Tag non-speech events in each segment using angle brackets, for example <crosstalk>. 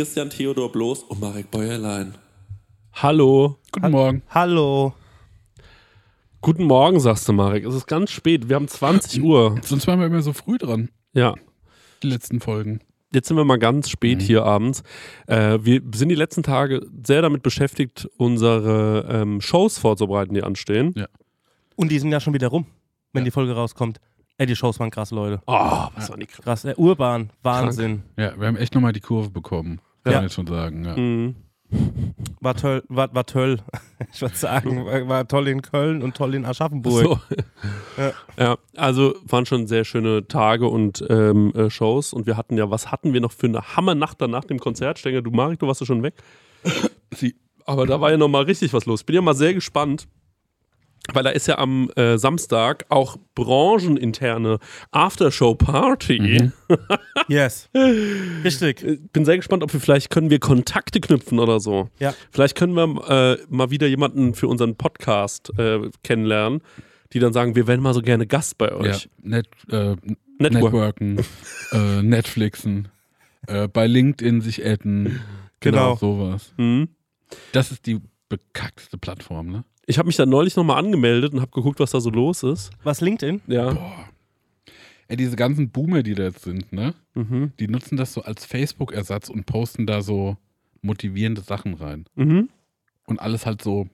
Christian Theodor Bloß und Marek Bäuerlein. Hallo. Guten Morgen. Hallo. Guten Morgen, sagst du, Marek. Es ist ganz spät. Wir haben 20 Uhr. Sonst waren wir immer so früh dran, Ja. die letzten Folgen. Jetzt sind wir mal ganz spät hier abends. Äh, wir sind die letzten Tage sehr damit beschäftigt, unsere ähm, Shows vorzubereiten, die anstehen. Und die sind ja schon wieder rum, wenn Ja. die Folge rauskommt. Ey, die Shows waren krass, Leute. Oh, was war die krass. Krass, äh, urban, Wahnsinn. Ja, wir haben echt nochmal die Kurve bekommen. Kann Ja. man jetzt schon sagen. Ja. Mhm. War toll, war, war toll. <laughs> Ich würde sagen, war, war toll in Köln und toll in Aschaffenburg. So. Ja. Ja, also waren schon sehr schöne Tage und ähm, äh, Shows. Und wir hatten ja, was hatten wir noch für eine Hammernacht dann nach dem Konzert? Ich denke, du, Marek, du warst ja schon weg. <laughs> Sie, Aber da war ja nochmal richtig was los. Bin ja mal sehr gespannt, weil da ist ja am äh, Samstag auch brancheninterne Aftershow-Party. <laughs> Yes. Richtig. Äh, Bin sehr gespannt, ob wir vielleicht können wir Kontakte knüpfen oder so. Ja. Vielleicht können wir äh, mal wieder jemanden für unseren Podcast äh, kennenlernen, die dann sagen, wir wären mal so gerne Gast bei ja, euch. Net, äh, Network. Networken, äh, Netflixen, äh, bei LinkedIn sich adden. Genau. sowas. Mhm. Das ist die bekackteste Plattform, ne? Ich habe mich da neulich nochmal angemeldet und habe geguckt, was da so los ist. Was LinkedIn? Ja. Boah. Ey, diese ganzen Boomer, die da jetzt sind, ne? Mhm. Die nutzen das so als Facebook-Ersatz und posten da so motivierende Sachen rein. Mhm. Und alles halt so,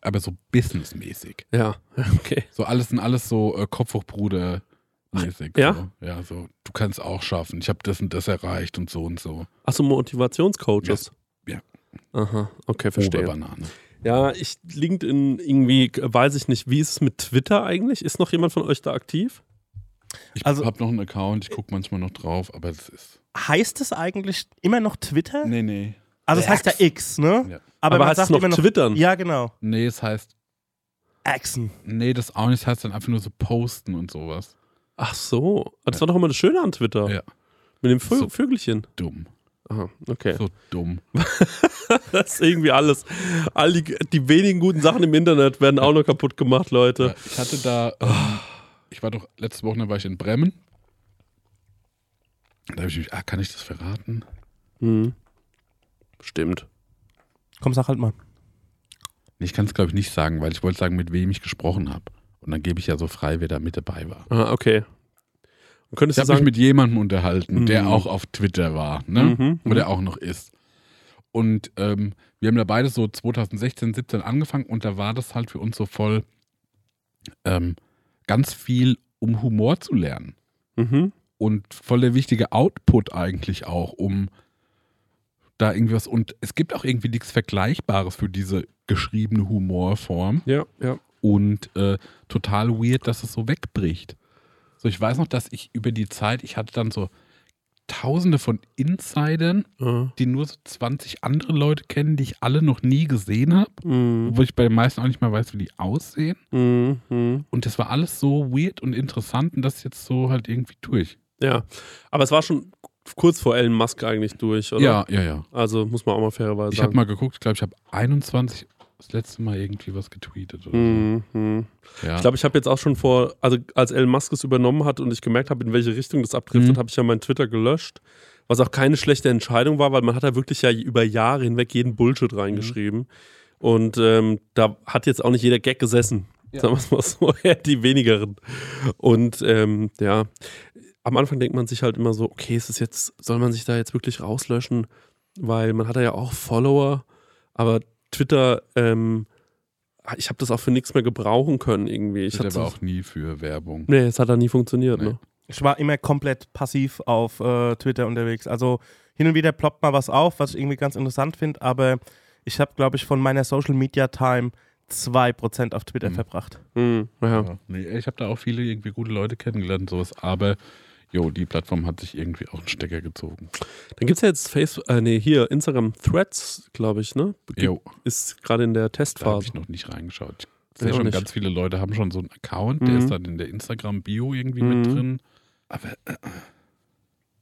aber so businessmäßig. Ja, <laughs> okay. So alles sind alles so äh, Kopf hoch Bruder mäßig. ja? So. Ja, so, du kannst auch schaffen. Ich habe das und das erreicht und so und so. Achso, Motivationscoaches. Ja. Aha, okay, verstehe. Oberbanane. Ja, ich LinkedIn irgendwie, weiß ich nicht, wie ist es mit Twitter eigentlich? Ist noch jemand von euch da aktiv? Ich Also- habe noch einen Account, ich gucke manchmal noch drauf, aber das ist. Heißt es eigentlich immer noch Twitter? Nee, nee. Also es heißt ja X, ne? Ja. Aber, man heißt es sagt noch immer noch Twittern? Ja, genau. Nee, es heißt. Axen. Nee, das auch nicht. Es heißt dann einfach nur so posten und sowas. Ach so. Das war doch immer das Schöne an Twitter. Ja. Mit dem Vö So. Vögelchen. Dumm. Aha, okay. So dumm. <laughs> Das ist irgendwie alles. All die, die wenigen guten Sachen im Internet werden auch noch kaputt gemacht, Ja, Leute. ich hatte da. Ähm, ich war doch letzte Woche war ich in Bremen. Da habe ich mich, ah, kann ich das verraten? Hm. Stimmt. Komm, sag halt mal. Nee, ich kann es, glaube ich, nicht sagen, weil ich wollte sagen, mit wem ich gesprochen habe. Und dann gebe ich ja so frei, wer da mit dabei war. Ah, okay. Könntest Ich habe mich mit jemandem unterhalten, der Mhm. auch auf Twitter war, ne? Mhm, Oder auch noch ist. Und ähm, wir haben da beide so 2016, 17 angefangen und da war das halt für uns so voll ähm, ganz viel, um Humor zu lernen. mhm. Und voll der wichtige Output eigentlich auch, um da irgendwie was. Und es gibt auch irgendwie nichts Vergleichbares für diese geschriebene Humorform. ja, ja. Und äh, total weird, dass es so wegbricht. So, ich weiß noch, dass ich über die Zeit, ich hatte dann so tausende von Insidern, Ah, die nur so 20 andere Leute kennen, die ich alle noch nie gesehen habe. mhm. Obwohl ich bei den meisten auch nicht mal weiß, wie die aussehen. Mhm. Mhm. Und das war alles so weird und interessant und das ist jetzt so halt irgendwie durch. Ja. Aber es war schon kurz vor Elon Musk eigentlich durch, oder? Ja, ja, ja. Also muss man auch mal fairerweise Ich habe sagen. mal geguckt, ich glaube, ich habe 21 das letzte Mal irgendwie was getweetet oder Mhm. Mhm. so. Ja. Ich glaube, ich habe jetzt auch schon vor, also als Elon Musk es übernommen hat und ich gemerkt habe, in welche Richtung das abdriftet, Mhm. habe ich ja mein Twitter gelöscht. Was auch keine schlechte Entscheidung war, weil man hat ja wirklich ja über Jahre hinweg jeden Bullshit reingeschrieben. Und ähm, da hat jetzt auch nicht jeder Gag gesessen. Sagen wir es mal so, <laughs> eher die wenigeren. Und ähm, ja, am Anfang denkt man sich halt immer so, okay, ist es jetzt, soll man sich da jetzt wirklich rauslöschen? Weil man hat ja auch Follower, aber Twitter, ähm, ich habe das auch für nichts mehr gebrauchen können irgendwie. Ich hatte aber das- auch nie für Werbung. Nee, es hat da nie funktioniert, Nee. ne? Ich war immer komplett passiv auf äh, Twitter unterwegs. Also hin und wieder ploppt mal was auf, was ich irgendwie ganz interessant finde, aber ich habe, glaube ich, von meiner Social Media Time 2% auf Twitter Mhm. verbracht. Hm, ja. Ja. Nee, ich habe da auch viele irgendwie gute Leute kennengelernt und sowas, aber jo, die Plattform hat sich irgendwie auch einen Stecker gezogen. Dann gibt es ja jetzt Facebook, äh, nee, hier, Instagram Threads, glaube ich, ne? Gibt- Jo, Ist gerade in der da habe Testphase. ich noch nicht reingeschaut. Ich Ja, sehe schon, nicht. ganz viele Leute haben schon so einen Account, der Mhm. ist dann in der Instagram-Bio irgendwie Mhm. mit drin. Aber äh, ich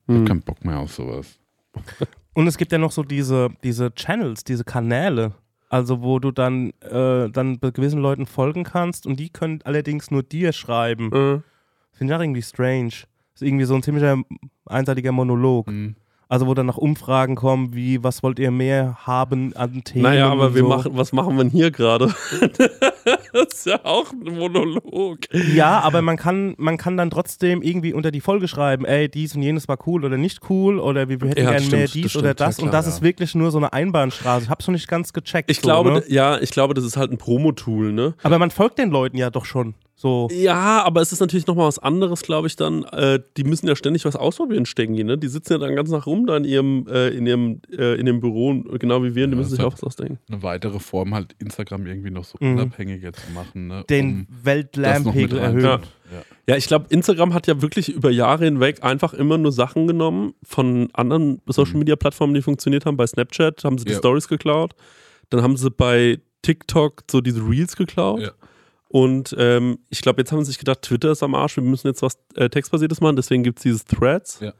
Hm. habe keinen Bock mehr auf sowas. <laughs> Und es gibt ja noch so diese, diese Channels, diese Kanäle, also wo du dann, äh, dann bei gewissen Leuten folgen kannst und die können allerdings nur dir schreiben. Äh, Finde ich auch irgendwie strange. Ist irgendwie so ein ziemlicher einseitiger Monolog. Mhm. Also wo dann noch Umfragen kommen, wie, was wollt ihr mehr haben an Themen? Naja, aber und wir so. machen, was machen wir denn hier gerade? <laughs> das ist ja auch ein Monolog. Ja, aber man kann, man kann dann trotzdem irgendwie unter die Folge schreiben, ey, dies und jenes war cool oder nicht cool oder wir, wir hätten Ja, gerne mehr das dies stimmt, oder das ja, und klar, das ja. ist wirklich nur so eine Einbahnstraße. Ich hab's noch nicht ganz gecheckt. Ich so, glaube, ne? ja, ich glaube, das ist halt ein Promo-Tool, ne? Aber man folgt den Leuten ja doch schon. So. Ja, aber es ist natürlich nochmal was anderes, glaube ich, dann. Äh, die müssen ja ständig was ausprobieren, Steggi, ne? Die sitzen ja dann ganz nach rum da in ihrem, äh, in ihrem, äh, in dem Büro, genau wie wir, und die Ja, müssen sich auch was ausdenken. Eine weitere Form, halt Instagram irgendwie noch so Mhm. unabhängiger zu machen. Ne? Den um Weltlärmpegel erhöhen. reinzunehmen. Ja. Ja, ich glaube, Instagram hat ja wirklich über Jahre hinweg einfach immer nur Sachen genommen von anderen Social-Media-Plattformen, die funktioniert haben. Bei Snapchat haben sie die Ja. Stories geklaut. Dann haben sie bei TikTok so diese Reels geklaut. Ja. Und ähm, ich glaube, jetzt haben sie sich gedacht, Twitter ist am Arsch, wir müssen jetzt was äh, Textbasiertes machen, deswegen gibt es dieses Threads. Ja.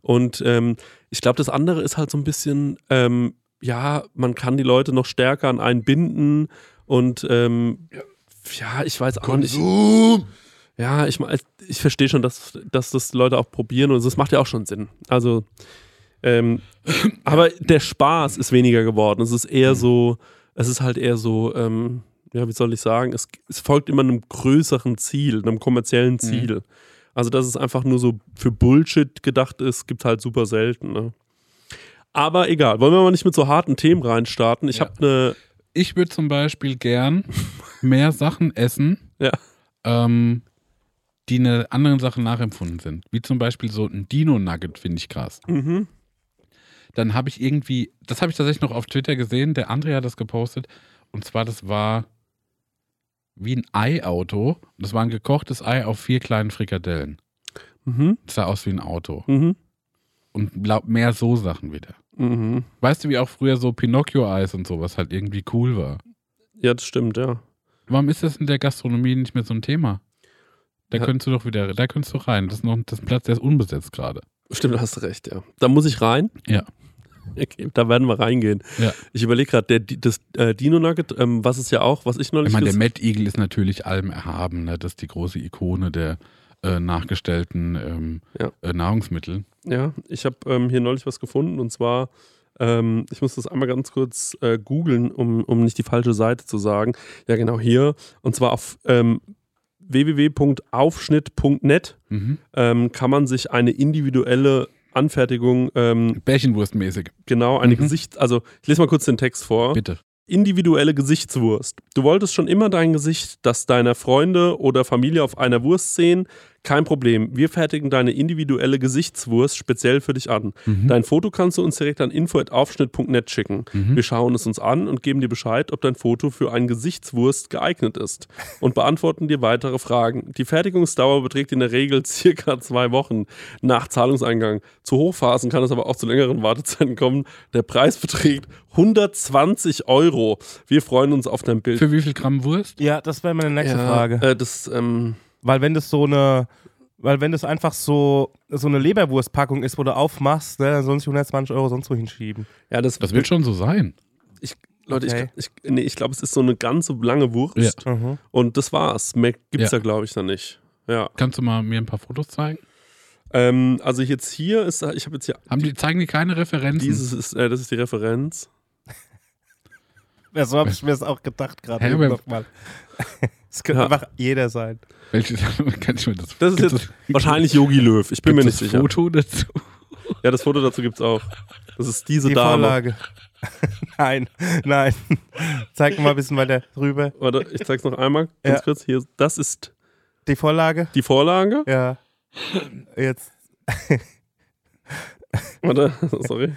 Und ähm, ich glaube, das andere ist halt so ein bisschen, ähm, ja, man kann die Leute noch stärker an einen binden und ähm, ja. ich weiß auch nicht. Ja, ich, ich verstehe schon, dass, dass das Leute auch probieren und das macht ja auch schon Sinn. Also, ähm, <laughs> aber der Spaß ist weniger geworden. Es ist eher so, es ist halt eher so, ähm, ja, wie soll ich sagen, es, es folgt immer einem größeren Ziel, einem kommerziellen Ziel. Also, dass es einfach nur so für Bullshit gedacht ist, gibt halt super selten. Ne? Aber egal, wollen wir mal nicht mit so harten Themen reinstarten. Ich Ja. habe eine, Ich würde zum Beispiel gern mehr Sachen essen, <laughs> ja, ähm, die eine anderen Sache nachempfunden sind. Wie zum Beispiel so ein Dino-Nugget, finde ich krass. mhm. Dann habe ich irgendwie, das habe ich tatsächlich noch auf Twitter gesehen, der André hat das gepostet. Und zwar, das war wie ein Ei-Auto. Das war ein gekochtes Ei auf vier kleinen Frikadellen. Mhm. Das sah aus wie ein Auto. Mhm. Und glaub, mehr so Sachen wieder. Mhm. Weißt du, wie auch früher so Pinocchio-Eis und sowas halt irgendwie cool war? Ja, das stimmt, ja. Warum ist das in der Gastronomie nicht mehr so ein Thema? Da Ja. könntest du doch wieder, da könntest du rein. Das ist noch das Platz, der ist unbesetzt gerade. Stimmt, hast recht, ja. Da muss ich rein. Ja. <laughs> Okay, da werden wir reingehen. Ja. Ich überlege gerade, das äh, Dino Nugget, ähm, was ist ja auch, was ich neulich Ich meine, der Mad Eagle ist natürlich allem erhaben. Ne? Das ist die große Ikone der äh, nachgestellten ähm, Ja. äh, Nahrungsmittel. Ja, ich habe ähm, hier neulich was gefunden und zwar, ähm, ich muss das einmal ganz kurz äh, googeln, um, um nicht die falsche Seite zu sagen. Ja, genau hier. Und zwar auf ähm, www.aufschnitt.net Mhm. ähm, kann man sich eine individuelle Anfertigung, ähm, Bärchenwurstmäßig. genau, eine Mhm. Gesicht, also ich lese mal kurz den Text vor. Bitte. individuelle Gesichtswurst. Du wolltest schon immer dein Gesicht, das deiner Freunde oder Familie auf einer Wurst sehen? Kein Problem. Wir fertigen deine individuelle Gesichtswurst speziell für dich an. Mhm. Dein Foto kannst du uns direkt an info.aufschnitt.net schicken. Mhm. Wir schauen es uns an und geben dir Bescheid, ob dein Foto für eine Gesichtswurst geeignet ist und beantworten dir weitere Fragen. Die Fertigungsdauer beträgt in der Regel <laughs> circa zwei Wochen nach Zahlungseingang. Zu Hochphasen kann es aber auch zu längeren Wartezeiten kommen. Der Preis beträgt 120 Euro. Wir freuen uns auf dein Bild. Für wie viel Gramm Wurst? Ja, das wäre meine nächste Ja, Frage. Äh, das, ähm, Weil wenn das so eine, weil wenn das einfach so, so eine Leberwurstpackung ist, wo du aufmachst, ne, dann sollen sich 120 Euro sonst wo hinschieben. ja, das, Das wird schon so sein. ich, Leute, Okay. ich, ich, nee, ich glaube, es ist so eine ganze lange Wurst. Mhm. Und das war's. Mehr gibt's Ja. ja, glaube ich, dann nicht. Ja. Kannst du mal mir ein paar Fotos zeigen? Ähm, also jetzt hier ist, ich habe jetzt hier, Haben die, zeigen die keine Referenzen? dieses ist, äh, das ist die Referenz. <laughs> Ja, so habe ich mir das auch gedacht gerade. Hä, <laughs> Es könnte Ja. einfach jeder sein. Welches, <laughs> kann ich mir das, Das ist jetzt wahrscheinlich Yogi Löw. Ich bin mir nicht sicher. das Foto dazu? Ja, das Foto dazu gibt's auch. Das ist diese Die Dame. Vorlage. <laughs> nein, nein. Zeig mal ein bisschen weiter drüber. Warte, ich zeig's noch einmal ganz Ja. kurz. Hier, das ist Die Vorlage? die Vorlage. Ja. Jetzt. Warte, <laughs> sorry.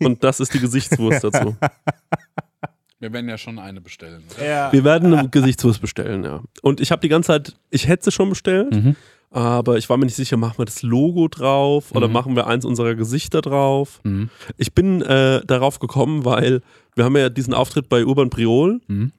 Und das ist die Gesichtswurst dazu. Wir werden ja schon eine bestellen. Oder? Ja. Wir werden eine Gesichtswurst bestellen, ja. Und ich habe die ganze Zeit, ich hätte sie schon bestellt, Mhm. aber ich war mir nicht sicher, machen wir das Logo drauf oder Mhm. machen wir eins unserer Gesichter drauf. Mhm. Ich bin äh, darauf gekommen, weil wir haben ja diesen Auftritt bei Urban Priol. Mhm.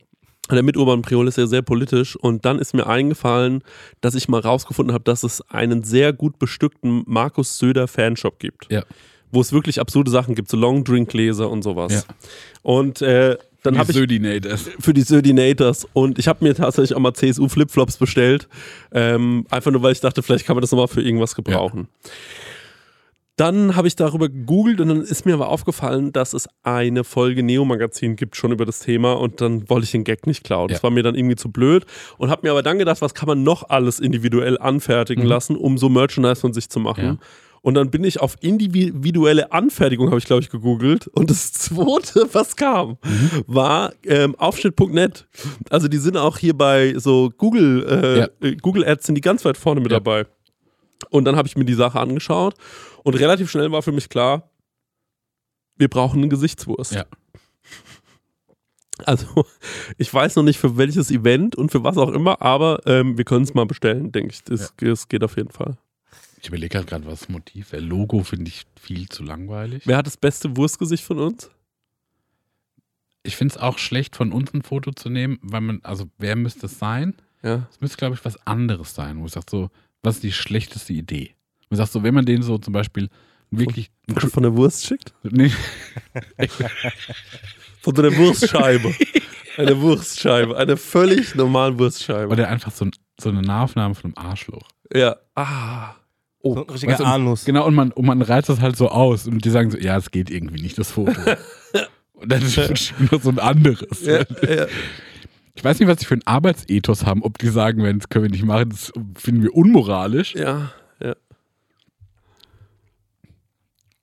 Der mit Urban Priol ist ja sehr politisch und dann ist mir eingefallen, dass ich mal rausgefunden habe, dass es einen sehr gut bestückten Markus Söder Fanshop gibt. Ja. Wo es wirklich absurde Sachen gibt, so Long Drink Gläser und sowas. Ja. Und äh, dann habe ich Södinators. für die Södinators und ich habe mir tatsächlich auch mal CSU Flipflops bestellt. Ähm, einfach nur, weil ich dachte, vielleicht kann man das nochmal für irgendwas gebrauchen. Dann habe ich darüber gegoogelt und dann ist mir aber aufgefallen, dass es eine Folge Neo-Magazin gibt schon über das Thema und dann wollte ich den Gag nicht klauen. Das Ja. war mir dann irgendwie zu blöd und habe mir aber dann gedacht, was kann man noch alles individuell anfertigen Mhm. lassen, um so Merchandise von sich zu machen. Ja. Und dann bin ich auf individuelle Anfertigung, habe ich glaube ich gegoogelt. Und das <laughs> zweite, was kam, Mhm. war ähm, Aufschnitt.net. Also die sind auch hier bei so Google, äh, Ja. Google Ads sind die ganz weit vorne mit Ja. dabei. Und dann habe ich mir die Sache angeschaut und relativ schnell war für mich klar, wir brauchen eine Gesichtswurst. Ja. <laughs> Also, ich weiß noch nicht für welches Event und für was auch immer, aber ähm, wir können es mal bestellen, denke ich. Das, das geht auf jeden Fall. Ich überlege halt gerade, was das Motiv wäre. Logo finde ich viel zu langweilig. Wer hat das beste Wurstgesicht von uns? Ich finde es auch schlecht, von uns ein Foto zu nehmen, weil man, also wer müsste es sein? Ja. Es müsste, glaube ich, was anderes sein, wo ich sage so, was ist die schlechteste Idee? Man sagt so, wenn man den so zum Beispiel wirklich. Von der Wurst schickt? Nee, <laughs> Von so einer Wurstscheibe. eine Wurstscheibe. Eine völlig normale Wurstscheibe. oder einfach so, so eine Nahaufnahme von einem Arschloch. ja. Ah. So ein richtiger Weißt Anus. Genau, und man, und man reizt das halt so aus und die sagen so, ja, es geht irgendwie nicht, das Foto. <laughs> und dann ist noch so ein anderes. Ja, ja. Ich weiß nicht, was die für ein Arbeitsethos haben, ob die sagen, wenn das können wir nicht machen, das finden wir unmoralisch. ja. ja.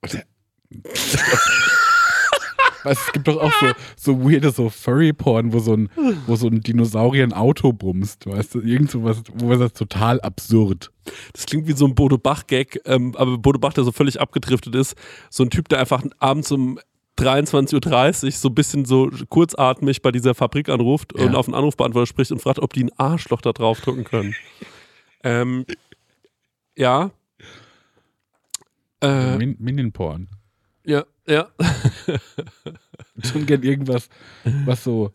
<laughs> Weißt, es gibt doch auch so, so weirde so Furry-Porn, wo so ein, wo so ein Dinosaurier ein Auto brumst, weißt du? Irgend so was, wo man sagt, total absurd. Das klingt wie so ein Bodo Bach-Gag, ähm, aber Bodo Bach, der so völlig abgedriftet ist, so ein Typ, der einfach abends um 23.30 Uhr so ein bisschen so kurzatmig bei dieser Fabrik anruft Ja. und auf einen Anrufbeantworter spricht und fragt, ob die ein Arschloch da drauf drücken können. ähm, ja. Äh, Min Minion-Porn. ja, ja. <laughs> Schon gern irgendwas, was so,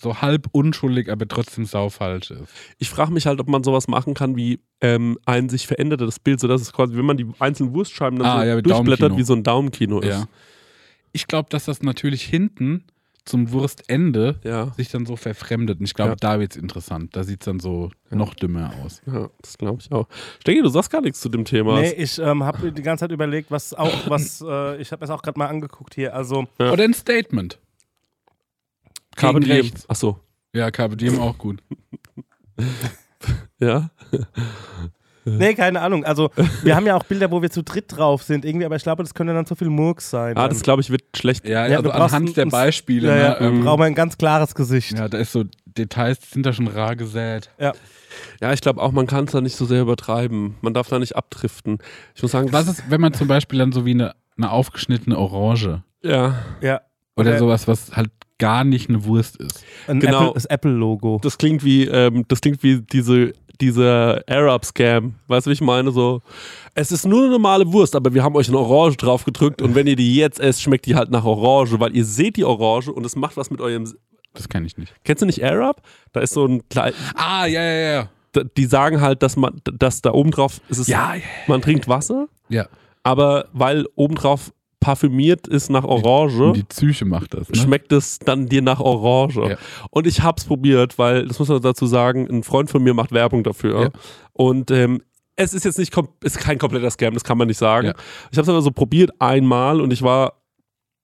so halb unschuldig, aber trotzdem saufalsch ist. Ich frage mich halt, ob man sowas machen kann wie ähm, ein sich verändertes Bild, sodass es quasi, wenn man die einzelnen Wurstscheiben dann Ah, so ja, durchblättert, wie so ein Daumenkino ist. Ja. Ich glaube, dass das natürlich hinten zum Wurstende Ja, sich dann so verfremdet. Und ich glaube, Ja. da wird es interessant. Da sieht es dann so noch dümmer aus. ja das glaube ich auch. Stegi, du sagst gar nichts zu dem Thema. Nee, ich ähm, habe die ganze Zeit überlegt, was auch, was, äh, ich habe das auch gerade mal angeguckt hier. Also, Ja. Oder ein Statement. Carpe Diem. rechts. Achso. Ja, Carpe Diem auch gut. <laughs> Ja. <laughs> nee, keine Ahnung. Also, wir haben ja auch Bilder, wo wir zu dritt drauf sind, irgendwie, aber ich glaube, das könnte dann zu viel Murks sein. Ah, das glaube ich wird schlecht. Ja, Ja, also du brauchst anhand ein- der Beispiele. ja, ja, ne, ähm, brauchen wir ein ganz klares Gesicht. ja, da ist so, Details sind da schon rar gesät. Ja, ich glaube auch, man kann es da nicht so sehr übertreiben. Man darf da nicht abdriften. Ich muss sagen, Was ist, wenn man zum Beispiel dann so wie eine, eine aufgeschnittene Orange ja, Ja. oder Oder- sowas, was halt gar nicht eine Wurst ist. Ein Genau. Apple, das Apple-Logo. das klingt wie, ähm, das klingt wie diese, dieser Arab-Scam. Weißt du, wie ich meine? So, es ist nur eine normale Wurst, aber wir haben euch eine Orange drauf gedrückt und wenn ihr die jetzt esst, schmeckt die halt nach Orange, weil ihr seht die Orange und es macht was mit eurem. Das kenne ich nicht. Kennst du nicht Arab? Da ist so ein klein, Ah, ja, ja, ja. die sagen halt, dass man, dass da oben drauf ist es, Ja, ja. man trinkt Wasser, Ja, aber weil obendrauf parfümiert ist nach Orange, und die Psyche macht das. Ne? schmeckt es dann dir nach Orange. Ja. Und ich hab's probiert, weil, das muss man dazu sagen, ein Freund von mir macht Werbung dafür. Ja. Und ähm, es ist jetzt nicht, ist kein kompletter Scam, das kann man nicht sagen. Ja. Ich hab's aber so probiert einmal und ich war,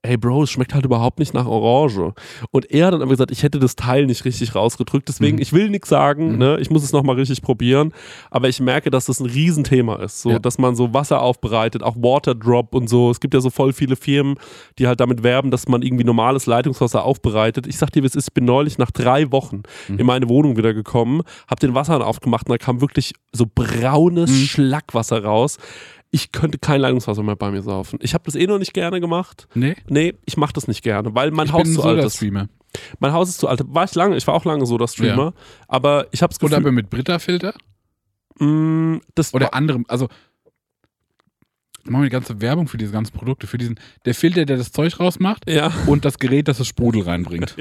hey Bro, es schmeckt halt überhaupt nicht nach Orange. Und er hat dann aber gesagt, ich hätte das Teil nicht richtig rausgedrückt. Deswegen, Mhm. ich will nichts sagen, Mhm. ne? ich muss es nochmal richtig probieren. Aber ich merke, dass das ein Riesenthema ist. So, Ja. dass man so Wasser aufbereitet, auch Waterdrop und so. Es gibt ja so voll viele Firmen, die halt damit werben, dass man irgendwie normales Leitungswasser aufbereitet. Ich sag dir, wie es ist, ich bin neulich nach drei Wochen Mhm. in meine Wohnung wieder gekommen, hab den Wasserhahn aufgemacht und da kam wirklich so braunes Mhm. Schlackwasser raus. Ich könnte kein Leitungswasser mehr bei mir saufen. Ich habe das eh noch nicht gerne gemacht. Nee, Nee, ich mache das nicht gerne, weil mein ich Haus bin zu alt ist. Soda-Streamer. Mein Haus ist zu alt. War ich lange, ich war auch lange Soda-Streamer, aber ich habe das Oder aber mit Brita-Filter? mh, das Oder anderem, also machen wir die ganze Werbung für diese ganzen Produkte, für diesen, der Filter, der das Zeug rausmacht ja, und das Gerät, das das Sprudel reinbringt.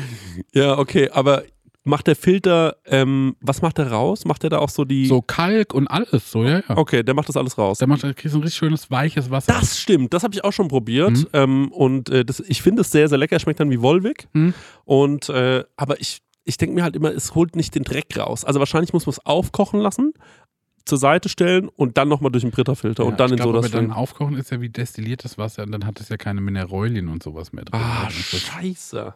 <laughs> ja, okay, aber macht der Filter, ähm, was macht der raus? Macht der da auch so die. So Kalk und alles, so, ja, ja. Okay, der macht das alles raus. Der macht, da kriegst du ein richtig schönes, weiches Wasser. Das stimmt, das habe ich auch schon probiert. Mhm. Ähm, und äh, das, ich finde es sehr, sehr lecker. Schmeckt dann wie Wolwig. Mhm. Und äh, aber ich, ich denke mir halt immer, es holt nicht den Dreck raus. Also wahrscheinlich muss man es aufkochen lassen. zur Seite stellen und dann nochmal durch den Brita-Filter Ja, und dann ich in glaub, aber Sodastream. dann aufkochen ist ja wie destilliertes Wasser und dann hat es ja keine Mineralien und sowas mehr drin. Ah, das, ist, scheiße.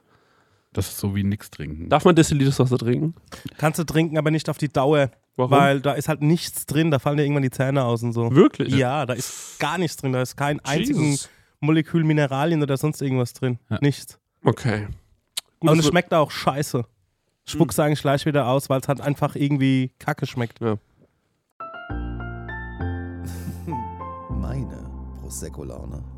Das ist so wie nix trinken. Darf man destilliertes Wasser trinken? Kannst du trinken, aber nicht auf die Dauer. Warum? Weil da ist halt nichts drin, da fallen dir irgendwann die Zähne aus und so. Wirklich? Ja, da ist gar nichts drin, da ist kein einzigen Jesus. Molekül Mineralien oder sonst irgendwas drin. Ja. Nichts. Okay. Und es schmeckt auch scheiße. Spuck's eigentlich gleich wieder aus, weil es halt einfach irgendwie kacke schmeckt. <laughs> Meine Prosecco-Laune.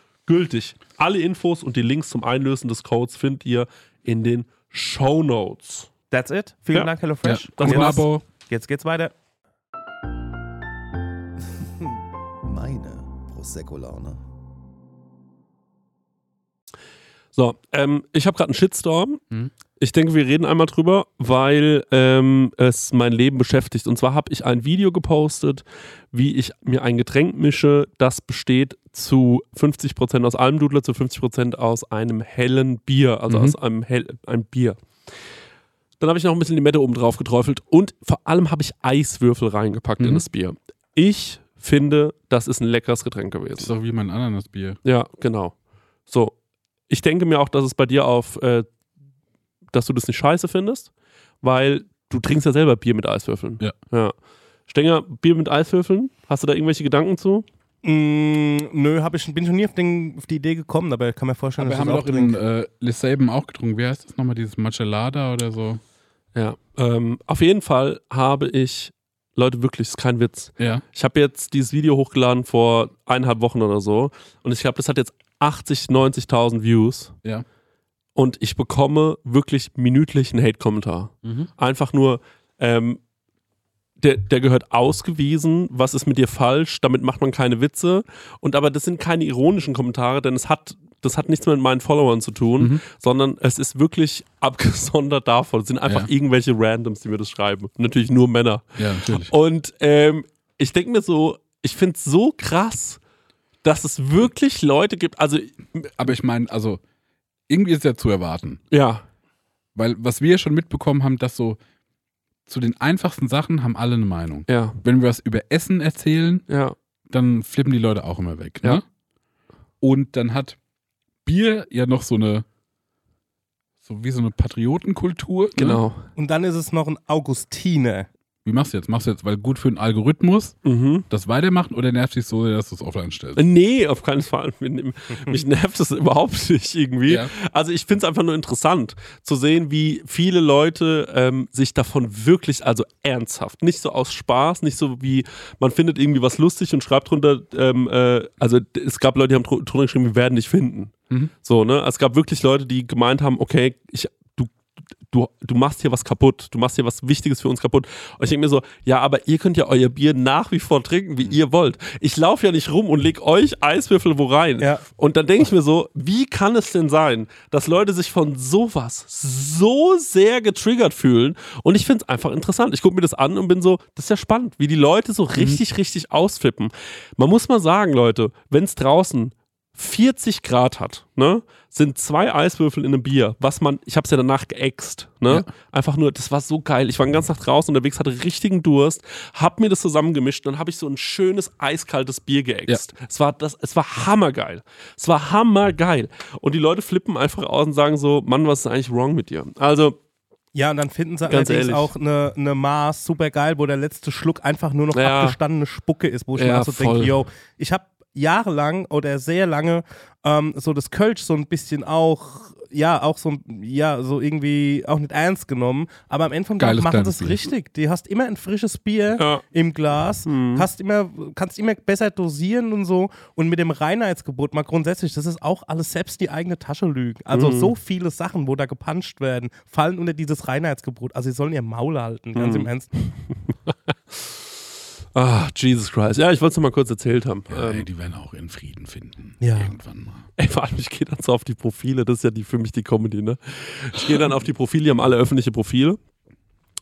gültig. Alle Infos und die Links zum Einlösen des Codes findet ihr in den Show Notes. That's it. Vielen Ja. Dank, Ja. HelloFresh. Das Und ein jetzt, Abo. jetzt geht's weiter. Meine Prosecco-Laune. So, ähm, ich habe gerade einen Shitstorm. Mhm. Ich denke, wir reden einmal drüber, weil ähm, es mein Leben beschäftigt. Und zwar habe ich ein Video gepostet, wie ich mir ein Getränk mische, das besteht zu 50% aus Almdudler, zu 50% aus einem hellen Bier, also Mhm. aus einem, hell, einem Bier. Dann habe ich noch ein bisschen Limette oben drauf geträufelt und vor allem habe ich Eiswürfel reingepackt in Mhm. das Bier. Ich finde, das ist ein leckeres Getränk gewesen. Das ist doch wie mein Ananasbier. Ja, genau. So. Ich denke mir auch, dass es bei dir auf, äh, dass du das nicht scheiße findest, weil du trinkst ja selber Bier mit Eiswürfeln. Ja. ja. Stenger, Bier mit Eiswürfeln? Hast du da irgendwelche Gedanken zu? Mm, nö, hab ich, bin schon nie auf, den, auf die Idee gekommen, aber ich kann mir vorstellen, Aber wir dass haben das doch auch in äh, Lissaben auch getrunken. Wie heißt das nochmal? Dieses Machelada oder so? Ja. Ähm, auf jeden Fall habe ich, Leute, wirklich, ist kein Witz. Ja. Ich habe jetzt dieses Video hochgeladen vor eineinhalb Wochen oder so. Und ich glaube, das hat jetzt 80, 90.000 Views. Ja. Und ich bekomme wirklich minütlich einen Hate-Kommentar. Mhm. Einfach nur, ähm, der, der gehört ausgewiesen, was ist mit dir falsch, damit macht man keine Witze. Und aber das sind keine ironischen Kommentare, denn es hat, das hat nichts mehr mit meinen Followern zu tun, Mhm. sondern es ist wirklich abgesondert davon. Es sind einfach Ja. irgendwelche Randoms, die mir das schreiben. Natürlich nur Männer. Ja, natürlich. Und ähm, ich denke mir so, ich finde es so krass, dass es wirklich Leute gibt, also Aber ich meine, also, irgendwie ist ja zu erwarten. ja, Weil was wir schon mitbekommen haben, dass so zu den einfachsten Sachen haben alle eine Meinung. ja, Wenn wir was über Essen erzählen, ja, dann flippen die Leute auch immer weg. Ja. Ne? Und dann hat Bier ja noch so eine, so wie so eine Patriotenkultur. Ne? genau. Und dann ist es noch ein Augustiner. Wie machst du jetzt? Machst du jetzt, weil gut für den Algorithmus Mhm. das weitermachen oder nervt dich so, dass du es offline stellst? Nee, auf keinen Fall. <laughs> Mich nervt das überhaupt <laughs> nicht irgendwie. Ja. Also ich finde es einfach nur interessant zu sehen, wie viele Leute ähm, sich davon wirklich, also ernsthaft, nicht so aus Spaß, nicht so wie man findet irgendwie was lustig und schreibt drunter, ähm, äh, also es gab Leute, die haben dr- drunter geschrieben, wir werden dich finden. Mhm. So, ne? Es gab wirklich Leute, die gemeint haben, okay, ich, du, du, machst hier was kaputt, du machst hier was Wichtiges für uns kaputt. Und ich denke mir so, ja, aber ihr könnt ja euer Bier nach wie vor trinken, wie ihr wollt. Ich laufe ja nicht rum und leg euch Eiswürfel wo rein. Ja. Und dann denke ich mir so, wie kann es denn sein, dass Leute sich von sowas so sehr getriggert fühlen? Und ich finde es einfach interessant. Ich gucke mir das an und bin so, das ist ja spannend, wie die Leute so richtig, richtig ausflippen. Man muss mal sagen, Leute, wenn es draußen 40 Grad hat, ne, sind zwei Eiswürfel in einem Bier, was man, ich habe es ja danach geäxt, ne, Ja. einfach nur, das war so geil. Ich war den ganzen Tag draußen unterwegs, hatte richtigen Durst, hab mir das zusammengemischt und dann habe ich so ein schönes eiskaltes Bier geäxt. Es war das, es war hammergeil. Es war hammergeil. Und die Leute flippen einfach aus und sagen so, Mann, was ist eigentlich wrong mit dir? Also, Ja, und dann finden sie Ganz allerdings ehrlich. auch eine, eine Maß super geil, wo der letzte Schluck einfach nur noch Ja. abgestandene Spucke ist, wo ich Ja, mir so denke, yo, ich habe jahrelang oder sehr lange ähm, so das Kölsch so ein bisschen auch, ja, auch so, ja, so irgendwie auch nicht ernst genommen, aber am Ende vom Tag machen das Bier. richtig. Die hast immer ein frisches Bier Ja. im Glas, hast immer, kannst immer besser dosieren und so und mit dem Reinheitsgebot mal grundsätzlich, das ist auch alles selbst die eigene Tasche lügen. Also so viele Sachen, wo da gepanscht werden, fallen unter dieses Reinheitsgebot. Also sie sollen ihr Maul halten, ganz im Ernst. <laughs> ah, Jesus Christ. Ja, ich wollte es noch mal kurz erzählt haben. Ja, Ähm, ey, die werden auch ihren Frieden finden. Ja. Irgendwann mal. Ey, vor allem, ich gehe dann so auf die Profile, das ist ja die, für mich die Comedy, ne? Ich gehe dann auf die Profile, die haben alle öffentliche Profile.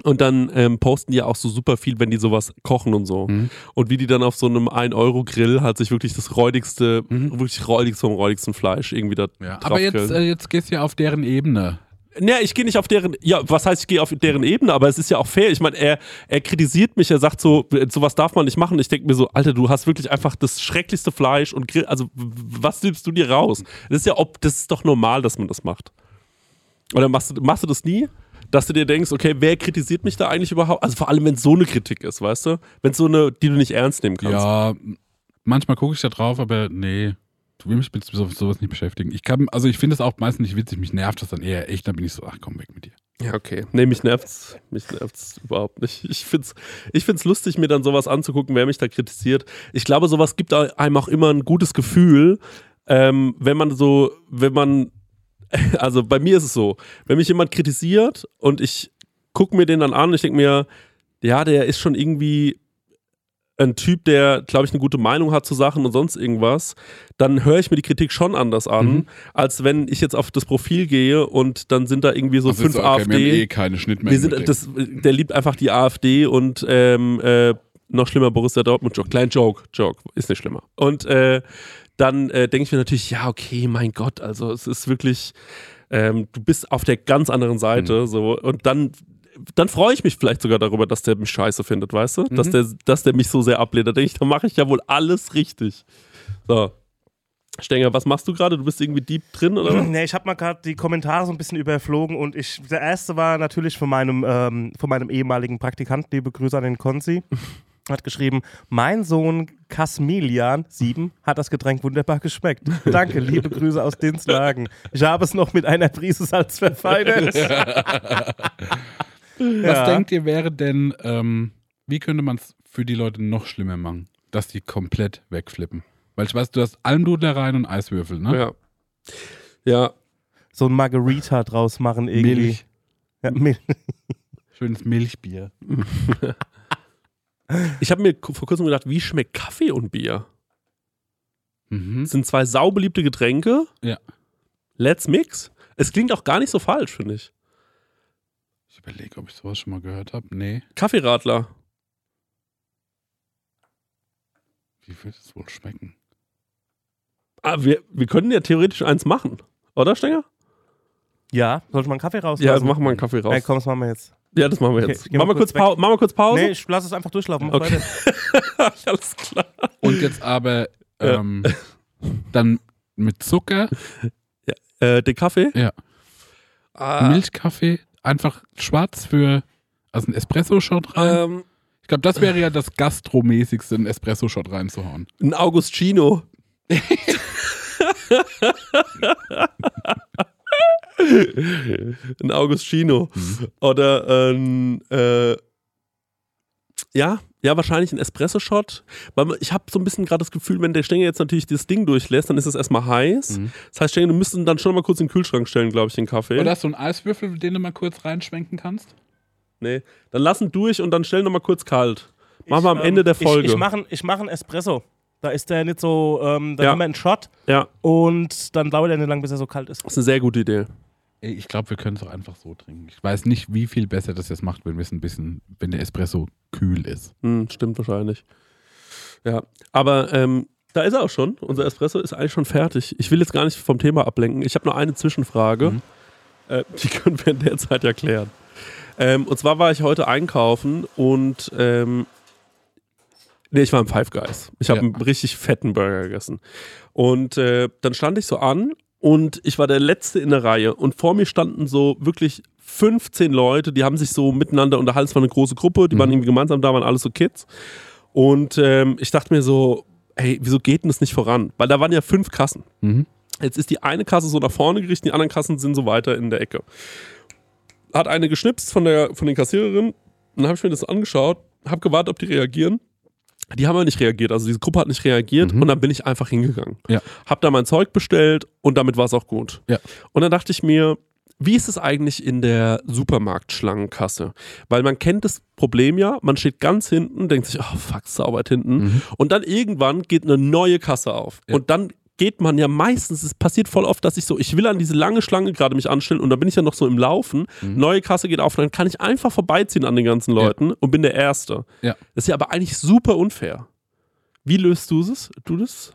Und dann ähm, posten die ja auch so super viel, wenn die sowas kochen und so. Mhm. Und wie die dann auf so einem 1-Euro-Grill halt sich wirklich das räudigste, Mhm. wirklich räudigste vom räudigsten Fleisch irgendwie da Ja. Aber jetzt, äh, jetzt gehst du ja auf deren Ebene. Ja, ich gehe nicht auf deren, ja, was heißt, ich gehe auf deren Ebene, aber es ist ja auch fair. Ich meine, er, er kritisiert mich, er sagt so, sowas darf man nicht machen. Ich denke mir so, Alter, du hast wirklich einfach das schrecklichste Fleisch und Grill, also was nimmst du dir raus? Das ist ja, ob, das ist doch normal, dass man das macht. Oder machst du, machst du das nie? Dass du dir denkst, okay, wer kritisiert mich da eigentlich überhaupt? Also vor allem, wenn es so eine Kritik ist, weißt du? Wenn es so eine, die du nicht ernst nehmen kannst. Ja, manchmal gucke ich da drauf, aber nee, will mich mit so, sowas nicht beschäftigen. Ich kann, also ich finde es auch meistens nicht witzig, mich nervt das dann eher echt, dann bin ich so, ach komm, weg mit dir. Ja, okay. Nee, mich nervt's. Mich nervt's überhaupt nicht. Ich find's, ich find's lustig, mir dann sowas anzugucken, wer mich da kritisiert. Ich glaube, sowas gibt einem auch immer ein gutes Gefühl, ähm, wenn man so, wenn man, <laughs> also bei mir ist es so, wenn mich jemand kritisiert und ich gucke mir den dann an, ich denke mir, ja, der ist schon irgendwie ein Typ, der, glaube ich, eine gute Meinung hat zu Sachen und sonst irgendwas, dann höre ich mir die Kritik schon anders an, Mhm. als wenn ich jetzt auf das Profil gehe und dann sind da irgendwie so Also fünf ist okay, AfD. Wir haben eh keine Schnittmenge. Wir sind, das, der liebt einfach die AfD und ähm, äh, noch schlimmer Borussia Dortmund Joke. Klein Joke, Joke, ist nicht schlimmer. Und äh, dann äh, denke ich mir natürlich, ja, okay, mein Gott, also es ist wirklich, ähm, du bist auf der ganz anderen Seite, so und dann. Dann freue ich mich vielleicht sogar darüber, dass der mich scheiße findet, weißt du? Dass, der, dass der mich so sehr ablehnt. Da denke ich, dann mache ich ja wohl alles richtig. So. Stenger, was machst du gerade? Du bist irgendwie deep drin, oder? Nee, ich habe mal gerade die Kommentare so ein bisschen überflogen und ich, der erste war natürlich von meinem, ähm, von meinem ehemaligen Praktikanten, liebe Grüße an den Konzi. <laughs> Hat geschrieben, mein Sohn Kasmilian, sieben, hat das Getränk wunderbar geschmeckt. Danke, liebe Grüße aus Dinslagen. Ich habe es noch mit einer Prise Salz verfeinert. <laughs> Was denkt ihr wäre denn, ähm, wie könnte man es für die Leute noch schlimmer machen, dass die komplett wegflippen? Weil ich weiß, du hast Almdudler rein und Eiswürfel, ne? Ja. Ja, So ein Margarita draus machen irgendwie. Milch. Ja, Milch. <laughs> Schönes Milchbier. <laughs> ich habe mir vor kurzem gedacht, wie schmeckt Kaffee und Bier? Mhm. Das sind zwei saubeliebte Getränke. Ja. Let's mix. Es klingt auch gar nicht so falsch, finde ich. Ich überlege, ob ich sowas schon mal gehört habe. Nee. Kaffeeradler. Wie wird es wohl schmecken? Ah, wir, wir können ja theoretisch eins machen. Oder, Stenger? Ja, soll ich mal einen Kaffee raus? Ja, also machen wir einen Kaffee raus. Ja, komm, das machen wir jetzt. Ja, das machen wir Okay, jetzt. wir machen, wir kurz kurz machen wir kurz Pause? Nee, ich lass es einfach durchlaufen. Okay. <laughs> Alles klar. Und jetzt aber Ja. ähm, dann mit Zucker, Äh, den Kaffee? Ja. Ah, Milchkaffee, einfach schwarz für, also ein Espresso-Shot rein. ähm, Ich glaube, das wäre ja das Gastromäßigste, einen Espresso-Shot reinzuhauen. ein Augustino. <laughs> ein Augustino. Oder ein, äh, ja, ja, wahrscheinlich ein Espresso-Shot. Ich habe so ein bisschen gerade das Gefühl, wenn der Stängel jetzt natürlich das Ding durchlässt, dann ist es erstmal heiß. Mhm. Das heißt, Stängel, du müsstest dann schon mal kurz in den Kühlschrank stellen, glaube ich, den Kaffee. Oder hast du einen Eiswürfel, den du mal kurz reinschwenken kannst? Nee, dann lass ihn durch und dann stell ihn noch mal kurz kalt. Machen wir am Ende ähm, der Folge. Ich, ich mache ich mach einen Espresso. Da ist der nicht so, ähm, da Ja. haben wir einen Shot ja, und dann dauert er nicht lang, bis er so kalt ist. das ist eine sehr gute Idee. Ich glaube, wir können es auch einfach so trinken. Ich weiß nicht, wie viel besser das jetzt macht, wenn wir es ein bisschen, wenn der Espresso kühl ist. Hm, stimmt wahrscheinlich. Ja, aber ähm, da ist er auch schon. Unser Espresso ist eigentlich schon fertig. Ich will jetzt gar nicht vom Thema ablenken. Ich habe nur eine Zwischenfrage. Mhm. Äh, <laughs> die können wir in der Zeit erklären. Ähm, und zwar war ich heute einkaufen und ähm, nee, ich war im Five Guys. Ich habe Ja. einen richtig fetten Burger gegessen. Und äh, dann stand ich so an und ich war der Letzte in der Reihe und vor mir standen so wirklich 15 Leute, die haben sich so miteinander unterhalten. Es war eine große Gruppe, die waren irgendwie gemeinsam da, waren alles so Kids. Und ähm, ich dachte mir so, hey, wieso geht denn das nicht voran? Weil da waren ja fünf Kassen. Mhm. Jetzt ist die eine Kasse so nach vorne gerichtet, die anderen Kassen sind so weiter in der Ecke. Hat eine geschnipst von, der, von den Kassiererinnen, dann habe ich mir das angeschaut, habe gewartet, ob die reagieren. Die haben aber nicht reagiert, also diese Gruppe hat nicht reagiert Mhm. und dann bin ich einfach hingegangen. Ja. Hab da mein Zeug bestellt und damit war es auch gut. Ja. Und dann dachte ich mir, wie ist es eigentlich in der Supermarktschlangenkasse? Weil man kennt das Problem ja, man steht ganz hinten, denkt sich, oh fuck, sau weit hinten. Mhm. Und dann irgendwann geht eine neue Kasse auf. Ja. Und dann geht man ja meistens, es passiert voll oft, dass ich so, ich will an diese lange Schlange gerade mich anstellen und dann bin ich ja noch so im Laufen. Mhm. Neue Kasse geht auf, dann kann ich einfach vorbeiziehen an den ganzen Leuten und bin der Erste. Ja. Das ist ja aber eigentlich super unfair. Wie löst du es? Du das?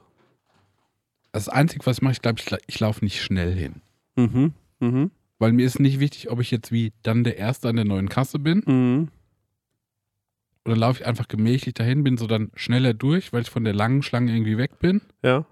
Das Einzige, was ich mache, ich glaube, ich, ich laufe nicht schnell hin. Mhm. Mhm. Weil mir ist nicht wichtig, ob ich jetzt wie dann der Erste an der neuen Kasse bin. Mhm. Oder laufe ich einfach gemächlich dahin, bin so dann schneller durch, weil ich von der langen Schlange irgendwie weg bin. Ja.